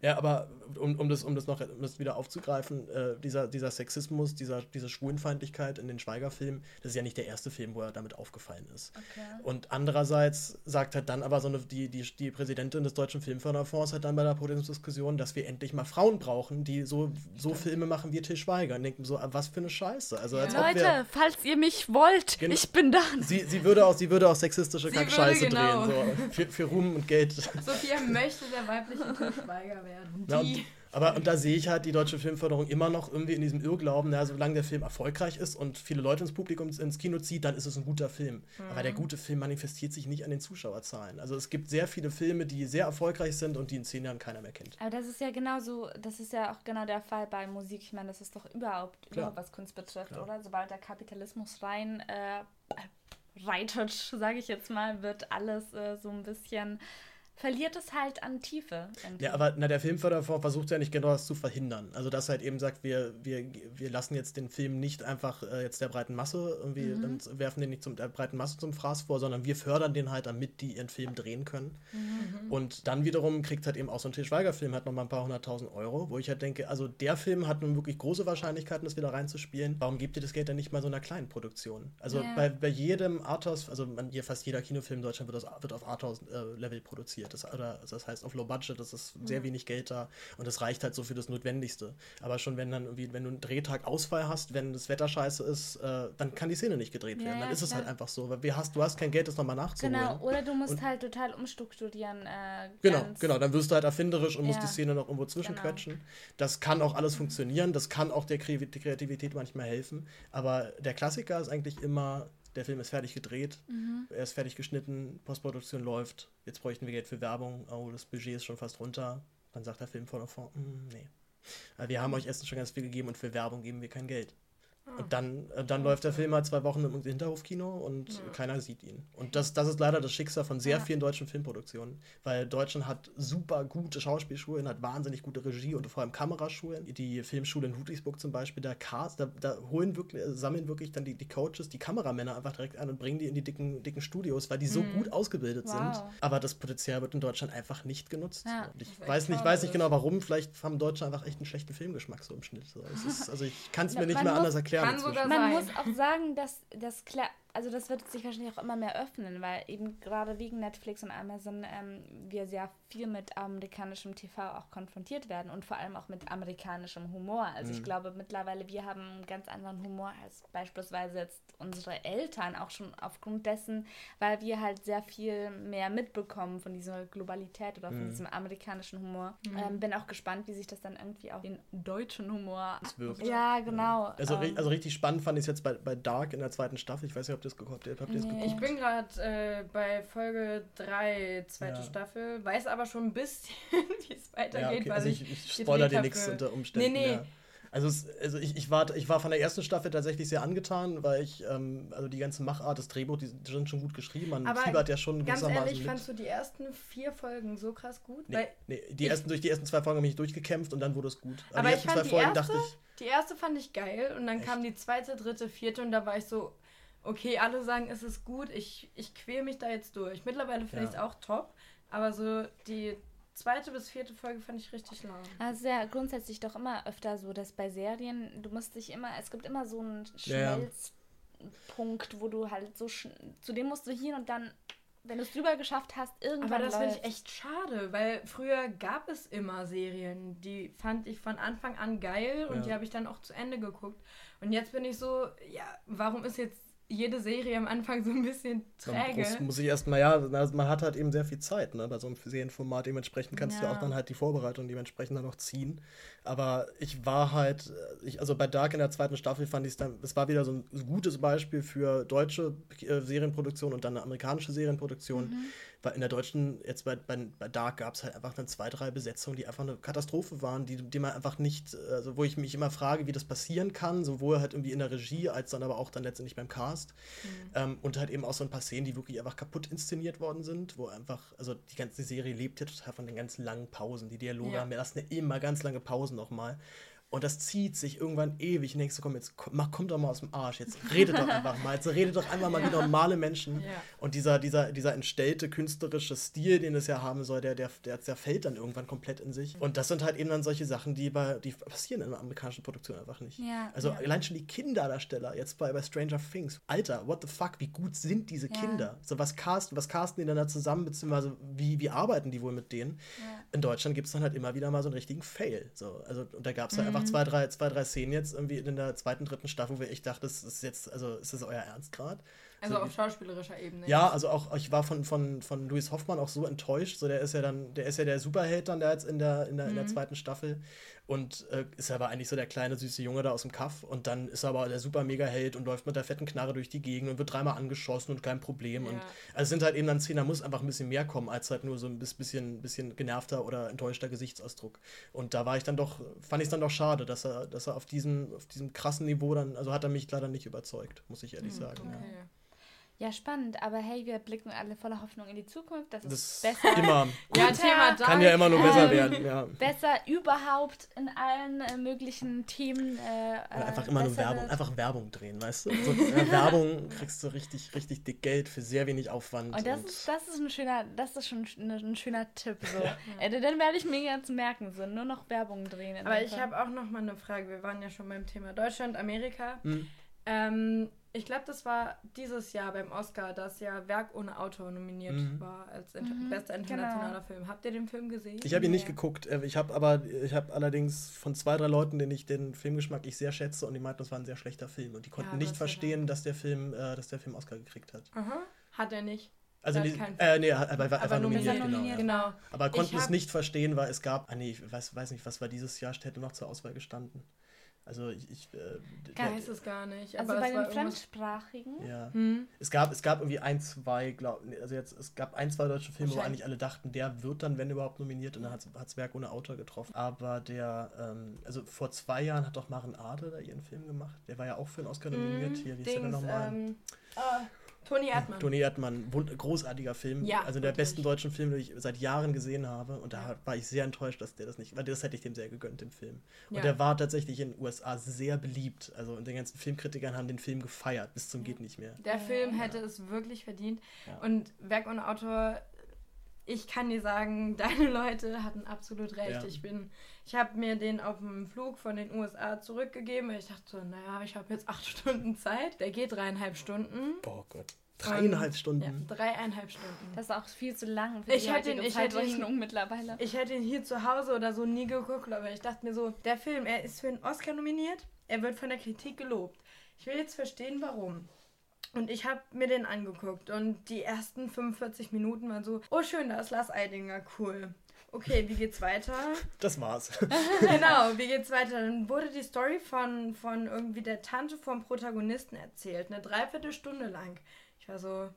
ja, aber um, um, das, um das noch um das wieder aufzugreifen, äh, dieser, dieser Sexismus, dieser, diese Schwulenfeindlichkeit in den Schweiger-Filmen, das ist ja nicht der erste Film, wo er damit aufgefallen ist. Okay. Und andererseits sagt halt dann aber so eine, die, die, die Präsidentin des Deutschen Filmförderfonds hat dann bei der Podiumsdiskussion, dass wir endlich mal Frauen brauchen, die so, so Filme machen wie Til Schweiger. Und denken so, was für eine Scheiße. Also, ja. Leute, wir, falls ihr mich wollt, ich bin da. Sie, sie, würde auch, sie würde auch sexistische Kackscheiße genau. drehen. So, für, für Ruhm und Geld. Sophia möchte der weibliche Til Schweiger werden. Ja, und, Aber und da sehe ich halt die deutsche Filmförderung immer noch irgendwie in diesem Irrglauben, na, solange der Film erfolgreich ist und viele Leute ins Publikum ins Kino zieht, dann ist es ein guter Film. Mhm. Aber der gute Film manifestiert sich nicht an den Zuschauerzahlen. Also es gibt sehr viele Filme, die sehr erfolgreich sind und die in zehn Jahren keiner mehr kennt. Aber das ist ja genauso, das ist ja auch genau der Fall bei Musik. Ich meine, das ist doch überhaupt, Klar. überhaupt was Kunst betrifft, Klar. oder? Sobald der Kapitalismus rein äh, reitet, sage ich jetzt mal, wird alles äh, so ein bisschen verliert es halt an Tiefe. Irgendwie. Ja, aber na, der Filmförderfonds versucht ja nicht genau das zu verhindern. Also, dass er halt eben sagt, wir, wir, wir lassen jetzt den Film nicht einfach äh, jetzt der breiten Masse irgendwie mhm. werfen den nicht zum, der breiten Masse zum Fraß vor, sondern wir fördern den halt, damit die ihren Film drehen können. Mhm. Und dann wiederum kriegt halt eben auch so ein Til Schweiger-Film halt nochmal ein paar hunderttausend Euro, wo ich halt denke, also der Film hat nun wirklich große Wahrscheinlichkeiten, das wieder reinzuspielen. Warum gibt ihr das Geld dann nicht mal so einer kleinen Produktion? Also yeah. bei, bei jedem Arthouse, also man, hier fast jeder Kinofilm in Deutschland wird, das, wird auf Arthouse-Level äh, produziert. Das, oder, das heißt auf Low Budget, das ist sehr mhm. wenig Geld da und das reicht halt so für das Notwendigste. Aber schon wenn dann irgendwie, wenn du einen Drehtag Ausfall hast, wenn das Wetter scheiße ist, äh, dann kann die Szene nicht gedreht ja, werden. Dann ja, ist es halt einfach so. Weil hast, du hast kein Geld, das nochmal nachzuholen. Genau, oder du musst und, halt total umstrukturieren. Äh, genau, genau. Dann wirst du halt erfinderisch und ja. musst die Szene noch irgendwo zwischenquetschen. Genau. Das kann auch alles funktionieren, das kann auch der Kreativität manchmal helfen. Aber der Klassiker ist eigentlich immer der Film ist fertig gedreht, mhm. er ist fertig geschnitten, Postproduktion läuft, jetzt bräuchten wir Geld für Werbung, oh, das Budget ist schon fast runter. Dann sagt der Film vor davor, mm, nee. Wir haben euch Essen schon ganz viel gegeben und für Werbung geben wir kein Geld. Und dann, äh, dann läuft der Film halt zwei Wochen im Hinterhofkino und ja. keiner sieht ihn. Und das, das ist leider das Schicksal von sehr ja. vielen deutschen Filmproduktionen. Weil Deutschland hat super gute Schauspielschulen, hat wahnsinnig gute Regie und vor allem Kameraschulen. Die Filmschule in Ludwigsburg zum Beispiel, da, cast, da, da holen wirklich, sammeln wirklich dann die, die Coaches, die Kameramänner einfach direkt an und bringen die in die dicken, dicken Studios, weil die so mhm. gut ausgebildet wow. sind. Aber das Potenzial wird in Deutschland einfach nicht genutzt. Ja. ich weiß nicht, weiß nicht genau warum. Vielleicht haben Deutsche einfach echt einen schlechten Filmgeschmack so im Schnitt. So, ist, also ich kann es mir nicht mehr anders erklären erklären. Kann sogar Man sein. muss auch sagen, dass das klar, also das wird sich wahrscheinlich auch immer mehr öffnen, weil eben gerade wegen Netflix und Amazon ähm, wir sehr viel mit amerikanischem TV auch konfrontiert werden und vor allem auch mit amerikanischem Humor. Also mhm. ich glaube mittlerweile, wir haben einen ganz anderen Humor als beispielsweise jetzt unsere Eltern, auch schon aufgrund dessen, weil wir halt sehr viel mehr mitbekommen von dieser Globalität oder von mhm. diesem amerikanischen Humor. Mhm. Ähm, bin auch gespannt, wie sich das dann irgendwie auch den deutschen Humor wirkt. Ja, genau. Also, ähm, also richtig spannend fand ich es jetzt bei, bei Dark in der zweiten Staffel. Ich weiß nicht, ob ihr das geguckt habt. Habt ihr geguckt? Ich bin gerade äh, bei Folge 3, zweite ja. Staffel, weiß aber schon ein bisschen, wie es weitergeht. Ja, okay. also ich, ich spoilere dir nichts unter Umständen. Nee, nee. Ja. Also, es, also ich, ich, war, ich war von der ersten Staffel tatsächlich sehr angetan, weil ich, ähm, also die ganze Machart, das Drehbuch, die sind schon gut geschrieben. Man Aber fiebert ja schon Ganz ehrlich, mit. fandst du die ersten vier Folgen so krass gut? Nee, nee die ersten, durch die ersten zwei Folgen habe ich durchgekämpft und dann wurde es gut. Aber, Aber die ersten zwei Folgen erste, dachte ich. Die erste fand ich geil und dann echt? kam die zweite, dritte, vierte und da war ich so, okay, alle sagen, es ist gut, ich, ich quäle mich da jetzt durch. Mittlerweile finde ja. ich es auch top, aber so die zweite bis vierte Folge fand ich richtig lang. Also ja grundsätzlich doch immer öfter so, dass bei Serien, du musst dich immer, es gibt immer so einen Schmelzpunkt, ja. wo du halt so, zu dem musst du hin und dann wenn du es drüber geschafft hast, irgendwann. Aber das finde ich echt schade, weil früher gab es immer Serien, die fand ich von Anfang an geil und ja. die habe ich dann auch zu Ende geguckt. Und jetzt bin ich so, ja, warum ist jetzt jede Serie am Anfang so ein bisschen träge. Muss, muss ich erstmal, ja, man hat halt eben sehr viel Zeit, ne, bei so einem Serienformat. Dementsprechend kannst ja. du auch dann halt die Vorbereitung dementsprechend dann noch ziehen. Aber ich war halt, äh, ich, also bei Dark in der zweiten Staffel fand ich es dann, es war wieder so ein gutes Beispiel für deutsche äh, Serienproduktion und dann eine amerikanische Serienproduktion. Mhm weil in der deutschen, jetzt bei, bei, bei Dark gab es halt einfach dann zwei, drei Besetzungen, die einfach eine Katastrophe waren, die, die man einfach nicht, also wo ich mich immer frage, wie das passieren kann, sowohl halt irgendwie in der Regie als dann aber auch dann letztendlich beim Cast. Mhm. Ähm, und halt eben auch so ein paar Szenen, die wirklich einfach kaputt inszeniert worden sind, wo einfach, also die ganze Serie lebt ja total von den ganz langen Pausen. Die Dialoge ja. haben ja lassen ja immer ganz lange Pausen nochmal. Und das zieht sich irgendwann ewig. Und denkst du, komm, jetzt mach, komm doch mal aus dem Arsch. Jetzt redet doch einfach mal. Jetzt redet doch einfach mal wie normale Menschen. Ja. Und dieser, dieser, dieser entstellte künstlerische Stil, den es ja haben soll, der, der, der zerfällt dann irgendwann komplett in sich. Und das sind halt eben dann solche Sachen, die, bei, die passieren in der amerikanischen Produktion einfach nicht. Ja, also ja. allein schon die Kinderdarsteller, jetzt bei, bei Stranger Things. Alter, what the fuck, wie gut sind diese Kinder? So, was casten, was casten die dann da zusammen, beziehungsweise wie, wie arbeiten die wohl mit denen? In Deutschland gibt es dann halt immer wieder mal so einen richtigen Fail. So, also, und da gab es halt mhm. einfach zwei, drei, zwei, drei Szenen jetzt irgendwie in der zweiten, dritten Staffel, wo ich dachte, das ist jetzt, also ist das euer Ernst gerade? Also So auf schauspielerischer Ebene. Ja, also auch ich war von, von, von Louis Hoffmann auch so enttäuscht. So, der ist ja dann, der ist ja der Superheld dann da jetzt in der, in der, in der Mhm. zweiten Staffel. Und äh, ist aber eigentlich so der kleine, süße Junge da aus dem Kaff. Und dann ist er aber der super Mega-Held und läuft mit der fetten Knarre durch die Gegend und wird dreimal angeschossen und kein Problem. Und Ja. also es sind halt eben dann Szenen, da muss einfach ein bisschen mehr kommen, als halt nur so ein bis- bisschen, bisschen genervter oder enttäuschter Gesichtsausdruck. Und da war ich dann doch, fand ich es dann doch schade, dass er, dass er auf diesem, auf diesem krassen Niveau dann, also hat er mich leider nicht überzeugt, muss ich ehrlich sagen. Ja. Okay. Ja, spannend, aber hey, wir blicken alle voller Hoffnung in die Zukunft. Das ist Das besser. immer, Ja, Thema Dark. kann ja immer nur besser Ähm, werden, ja. Besser überhaupt in allen äh, möglichen Themen. Äh, Oder einfach äh, immer nur Werbung, wird. einfach Werbung drehen, weißt du? So, ja, Werbung kriegst du richtig, richtig dick Geld für sehr wenig Aufwand. Und das ist, das ist ein schöner, das ist schon ein, ein schöner Tipp. So. Äh, dann werde ich mir jetzt merken, so nur noch Werbung drehen. Aber ich habe auch noch mal eine Frage. Wir waren ja schon beim Thema Deutschland, Amerika. Hm. Ähm, ich glaube, das war dieses Jahr beim Oscar, dass ja Werk ohne Autor nominiert Mhm. war als inter Mhm, bester internationaler genau. Film. Habt ihr den Film gesehen? Ich habe ihn nicht geguckt. äh, Ich habe aber, ich habe allerdings von zwei, drei Leuten, denen ich den Filmgeschmack ich sehr schätze, und die meinten, das war ein sehr schlechter Film. Und die konnten Ja, nicht verstehen, dass der Film, äh, dass der Film Oscar gekriegt hat. Aha. Hat er nicht. Also, die, äh, nee, er er war, er war Aber nominiert, nominiert, genau. nominiert. Ja. Genau. Aber konnten es nicht verstehen, weil es gab, ah nee, ich weiß, weiß nicht, was war dieses Jahr, hätte noch zur Auswahl gestanden. Also ich, ich äh, Ich der- weiß es gar nicht. Also aber bei den Fremdsprachigen. ja. Hm. Es gab, es gab irgendwie ein, zwei, glaub, nee, also jetzt, es gab ein, zwei deutsche Filme, wo eigentlich alle dachten, der wird dann, wenn überhaupt, nominiert und dann hat es Werk ohne Autor getroffen. Aber der, ähm, also vor zwei Jahren hat doch Maren Ade da ihren Film gemacht. Der war ja auch für einen Oscar nominiert. Hier, wie ist der denn Hm, Dings, nochmal? ähm, ah, Toni Erdmann. Toni Erdmann, wund- großartiger Film. Ja, also der wirklich. besten deutschen Film, den ich seit Jahren gesehen habe. Und da Ja. war ich sehr enttäuscht, dass der das nicht, weil das hätte ich dem sehr gegönnt, dem Film. Und Ja. der war tatsächlich in den USA sehr beliebt. Also und die ganzen Filmkritikern haben den Film gefeiert, bis zum geht nicht mehr. Der Film hätte es wirklich verdient. Ja. Und Werk ohne Autor, ich kann dir sagen, deine Leute hatten absolut recht. Ja. Ich bin, ich habe mir den auf dem Flug von den USA zurückgegeben, weil ich dachte so, naja, ich habe jetzt acht Stunden Zeit. Der geht dreieinhalb Stunden. Boah Gott. Dreieinhalb Ja, Stunden. dreieinhalb Stunden. Das ist auch viel zu lang für Ich die hätte ihn- heutige ich hätte ihn- mittlerweile. Ich hätte ihn hier zu Hause oder so nie geguckt, aber ich dachte mir so, der Film, er ist für einen Oscar nominiert, er wird von der Kritik gelobt. Ich will jetzt verstehen, warum. Und ich habe mir den angeguckt und die ersten 45 Minuten waren so, oh schön, da ist Lars Eidinger, cool. Okay, wie geht's weiter? Das war's. genau, wie geht's weiter? Dann wurde die Story von, von irgendwie der Tante vom Protagonisten erzählt, eine Dreiviertelstunde lang. Ich war so,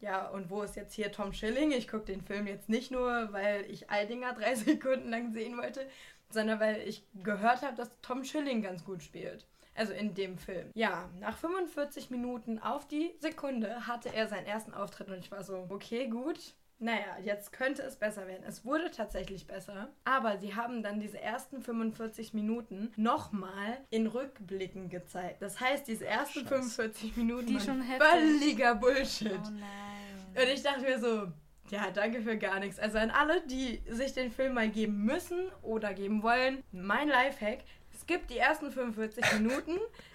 ja, und wo ist jetzt hier Tom Schilling? Ich gucke den Film jetzt nicht nur, weil ich Eidinger drei Sekunden lang sehen wollte, sondern weil ich gehört habe, dass Tom Schilling ganz gut spielt. Also in dem Film. Ja, nach 45 Minuten auf die Sekunde hatte er seinen ersten Auftritt und ich war so, okay, gut. Naja, jetzt könnte es besser werden. Es wurde tatsächlich besser, aber sie haben dann diese ersten 45 Minuten nochmal in Rückblicken gezeigt. Das heißt, diese ersten Scheiße. 45 Minuten Die waren schon völliger Bullshit. Oh nein. Und ich dachte mir so, ja, danke für gar nichts. Also an alle, die sich den Film mal geben müssen oder geben wollen, mein Lifehack, skippt die ersten 45 Minuten,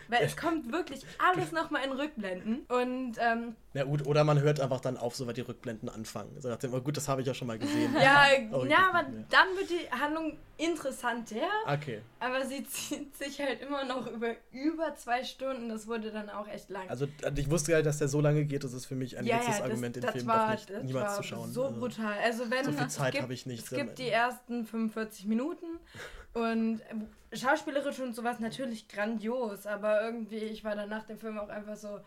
weil es kommt wirklich alles nochmal in Rückblenden. Und ähm, Na gut, oder man hört einfach dann auf, soweit die Rückblenden anfangen. So nach dem, oh gut, das habe ich ja schon mal gesehen. ja, Oh, ja, aber dann wird die Handlung interessanter, Okay. aber sie zieht sich halt immer noch über über zwei Stunden. Das wurde dann auch echt lang. Also ich wusste ja, dass der so lange geht, das ist für mich ein letztes das- Argument, den das Film war, doch nicht, niemals war zu schauen. So Also, brutal. Also wenn So viel es Zeit gibt- habe ich nicht. Es gibt die ersten 45 Minuten und äh, schauspielerisch und sowas natürlich grandios, aber irgendwie, ich war dann nach dem Film auch einfach so,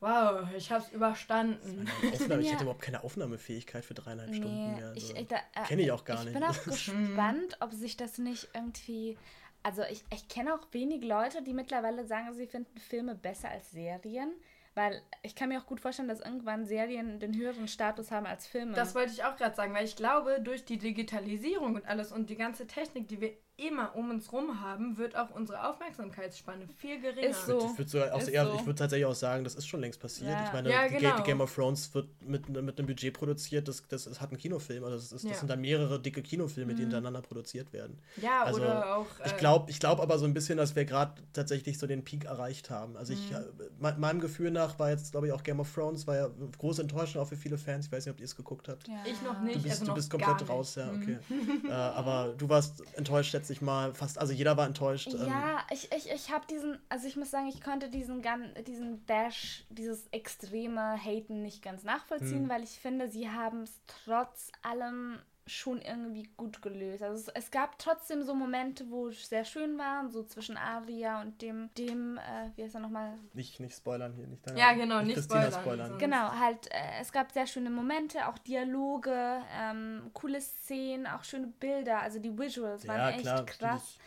wow, ich hab's überstanden. Ich ja- hätte überhaupt keine Aufnahmefähigkeit für dreieinhalb Stunden Nee, mehr. ich, Also. ich, da, äh, Kenn ich auch gar ich nicht. bin auch gespannt, ob sich das nicht irgendwie. Also ich, ich kenne auch wenig Leute, die mittlerweile sagen, sie finden Filme besser als Serien. Weil ich kann mir auch gut vorstellen, dass irgendwann Serien den höheren Status haben als Filme. Das wollte ich auch gerade sagen, weil ich glaube, durch die Digitalisierung und alles und die ganze Technik, die wir immer um uns rum haben, wird auch unsere Aufmerksamkeitsspanne viel geringer. Ist so. Ich würde auch Ist eher, so. ich würde tatsächlich auch sagen, das ist schon längst passiert. Ja. Ich meine, Ja, genau. Ga- Game of Thrones wird mit, mit einem Budget produziert, das, das, das hat einen Kinofilm. Also das, ist, das Ja. sind dann mehrere dicke Kinofilme, die Mhm. hintereinander produziert werden. Ja, Also, oder auch. Ich äh, glaube ich glaub aber so ein bisschen, dass wir gerade tatsächlich so den Peak erreicht haben. Also ich, Mhm. me meinem Gefühl nach war jetzt, glaube ich, auch Game of Thrones, war ja große Enttäuschung auch für viele Fans. Ich weiß nicht, ob ihr es geguckt habt. Ja. Ich noch nicht. Du bist, also du bist komplett raus, ja, Mhm. okay. äh, aber du warst enttäuscht, schätze schätze ich mal, fast, also jeder war enttäuscht. ähm, Ja, ich, ich, ich habe diesen, also ich muss sagen, ich konnte diesen, diesen Bash, dieses extreme Haten nicht ganz nachvollziehen, Hm. weil ich finde, sie haben es trotz allem schon irgendwie gut gelöst. Also es, es gab trotzdem so Momente, wo es sehr schön waren, so zwischen Aria und dem, dem, äh, wie heißt er nochmal? Nicht, nicht spoilern hier, nicht deine, Ja, genau, nicht Christina spoilern, spoilern. Genau, halt, äh, es gab sehr schöne Momente, auch Dialoge, ähm, coole Szenen, auch schöne Bilder. Also die Visuals waren Ja, echt klar, krass.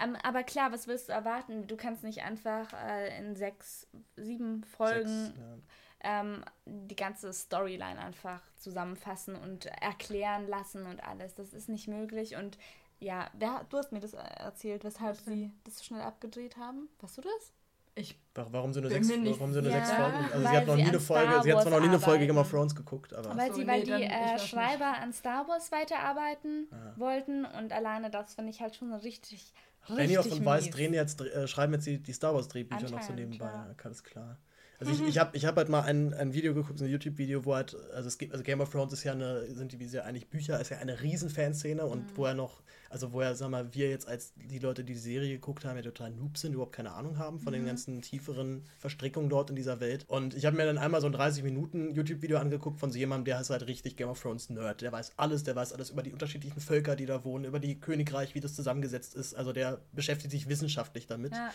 Ähm, aber klar, was willst du erwarten? Du kannst nicht einfach äh, in sechs, sieben Folgen Sechs, ja. Ähm, die ganze Storyline einfach zusammenfassen und erklären lassen und alles. Das ist nicht möglich. Und ja, wer, du hast mir das äh, erzählt, weshalb Was denn? sie das so schnell abgedreht haben. Weißt du das? Ich Wa- Warum so eine sechs, warum so eine sicher, sechs Folgen? Also sie hat noch nie eine Folge, sie hat zwar noch nie eine Folge Game of Thrones geguckt, aber Weil so, sie, weil die äh, weiß nicht. Schreiber an Star Wars weiterarbeiten Ah. wollten und alleine das finde ich halt schon richtig. Benioff richtig und Weiss drehen jetzt, äh, schreiben jetzt die, die Star Wars Drehbücher noch so nebenbei, ja. ja, alles klar. Also ich, ich habe ich hab halt mal ein, ein Video geguckt, so ein YouTube-Video, wo halt, also es gibt, also Game of Thrones ist ja eine, sind die wie sie ja eigentlich Bücher, ist ja eine riesen Fanszene und Mhm. wo er noch, also wo er, sag mal, wir jetzt als die Leute, die die Serie geguckt haben, ja total Noob sind, überhaupt keine Ahnung haben von den Mhm. ganzen tieferen Verstrickungen dort in dieser Welt. Und ich habe mir dann einmal so ein 30 Minuten YouTube-Video angeguckt von so jemandem, der ist halt richtig Game of Thrones Nerd. Der weiß alles, der weiß alles über die unterschiedlichen Völker, die da wohnen, über die Königreich, wie das zusammengesetzt ist. Also der beschäftigt sich wissenschaftlich damit. Ja,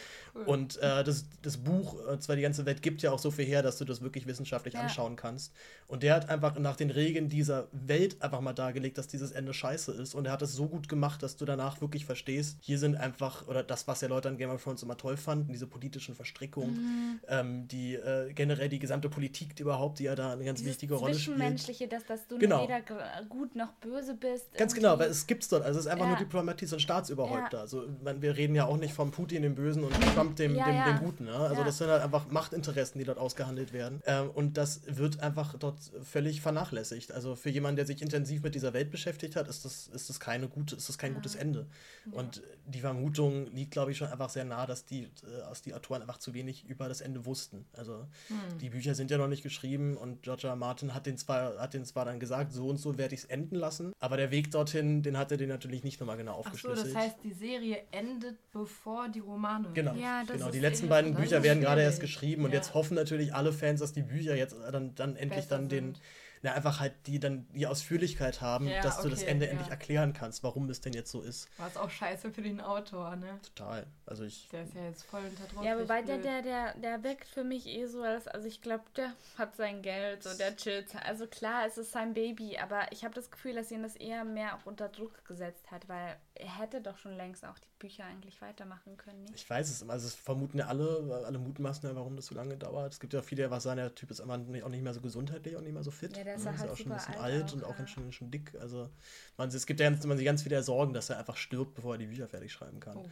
Und äh, das, das Buch, äh, zwar die ganze Welt gibt ja auch so viel her, dass du das wirklich wissenschaftlich Ja. anschauen kannst. Und der hat einfach nach den Regeln dieser Welt einfach mal dargelegt, dass dieses Ende scheiße ist. Und er hat es so gut gemacht, dass du danach wirklich verstehst, hier sind einfach, oder das, was ja Leute an Game of Thrones immer toll fanden, diese politischen Verstrickungen, Mhm. ähm, die äh, generell die gesamte Politik überhaupt, die ja da eine ganz dieses wichtige Rolle spielt. Zwischenmenschliche, dass, dass du Genau. weder gut noch böse bist. Ganz irgendwie. genau, weil es gibt's dort. Also es ist einfach Ja. nur Diplomatie, so ein Staatsüberhäupter. Ja. Also man, wir reden ja auch nicht vom Putin, dem Bösen, und Trump, dem, Ja, dem, ja. dem Guten. Ne? Also das sind halt einfach Machtinteressen, die dort ausgehandelt werden. Ähm, und das wird einfach dort völlig vernachlässigt. Also für jemanden, der sich intensiv mit dieser Welt beschäftigt hat, ist das, ist das, keine gute, ist das kein gutes Ende. Und die Vermutung liegt, glaube ich, schon einfach sehr nah, dass die, äh, aus die Autoren einfach zu wenig über das Ende wussten. Also Hm. die Bücher sind ja noch nicht geschrieben und George R. Martin hat den zwar, hat den zwar dann gesagt, so und so werde ich es enden lassen, aber der Weg dorthin, den hat er den natürlich nicht nochmal genau Ach so, aufgeschlüsselt. das heißt, die Serie endet bevor die Romane. Genau, Ja, das genau. Die letzten echt- beiden Bücher werden gerade erst geschrieben und Ja. jetzt hoffen natürlich alle Fans, dass die Bücher jetzt dann, dann endlich Besser dann den, sind. Na, einfach halt die dann die Ausführlichkeit haben, Ja, dass du das okay, Ende ja. endlich erklären kannst, warum es denn jetzt so ist. War es auch scheiße für den Autor, ne? Total. Also ich. Der ist ja jetzt voll unter Druck. Ja, wobei der, der, der, der wirkt für mich eh so, als, also ich glaube, der hat sein Geld, so der chillt. Also klar, es ist sein Baby, aber ich habe das Gefühl, dass ihn das eher mehr auch unter Druck gesetzt hat, weil er hätte doch schon längst auch die Bücher eigentlich weitermachen können, nicht? Ich weiß es, also es vermuten ja alle, alle mutmaßen ja, warum das so lange dauert. Es gibt ja viele, was sagen, der Typ ist einfach nicht, auch nicht mehr so gesundheitlich und nicht mehr so fit. Ja, der ist ja halt auch schon ein bisschen alt, alt und auch, auch ja. schon, schon dick. Also man, es gibt ja ganz, man sich ganz viele Sorgen, dass er einfach stirbt, bevor er die Bücher fertig schreiben kann. Oh.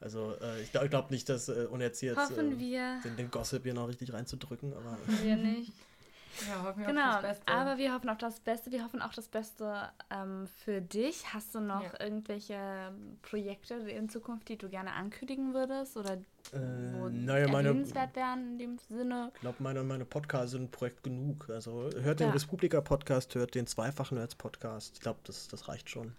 Also äh, ich, glaube nicht, dass, äh, ohne jetzt hier jetzt, Hoffen äh, den, den Gossip hier noch richtig reinzudrücken, aber Wir nicht. Ja, hoffen wir Genau, auf das Beste. aber wir hoffen auf das Beste. Wir hoffen auch das Beste ähm, für dich. Hast du noch Ja. irgendwelche Projekte in Zukunft, die du gerne ankündigen würdest oder wo äh, naja, meine, erwähnenswert wären in dem Sinne? ich glaube, meine, meine Podcasts sind Projekt genug. Also hört den Ja. Respublika-Podcast, hört den zweifachen Nerds-Podcast. Ich glaube, das, das reicht schon.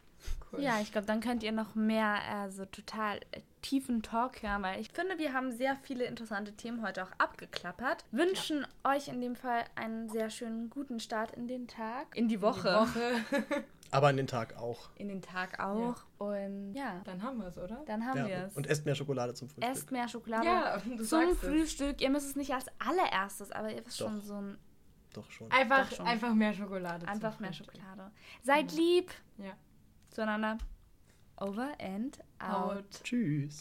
Cool. Ja, ich glaube, dann könnt ihr noch mehr also total äh, tiefen Talk hören, weil ich finde, wir haben sehr viele interessante Themen heute auch abgeklappert. Wünschen euch in dem Fall einen sehr schönen guten Start in den Tag, in die Die Woche, Woche. Aber an den Tag auch. in den Tag auch und ja, Dann haben wir es, oder? dann haben wir Ja, es. und esst mehr Schokolade zum Frühstück. Esst mehr Schokolade. Ja, du Zum sagst es. Frühstück. Ihr müsst es nicht als allererstes, aber ihr wisst Doch. schon so ein Doch schon. Einfach, Doch schon. einfach mehr Schokolade. zum einfach mehr Frühstück. Schokolade. Seid lieb Ja. Zueinander. Over and out. Out. Tschüss.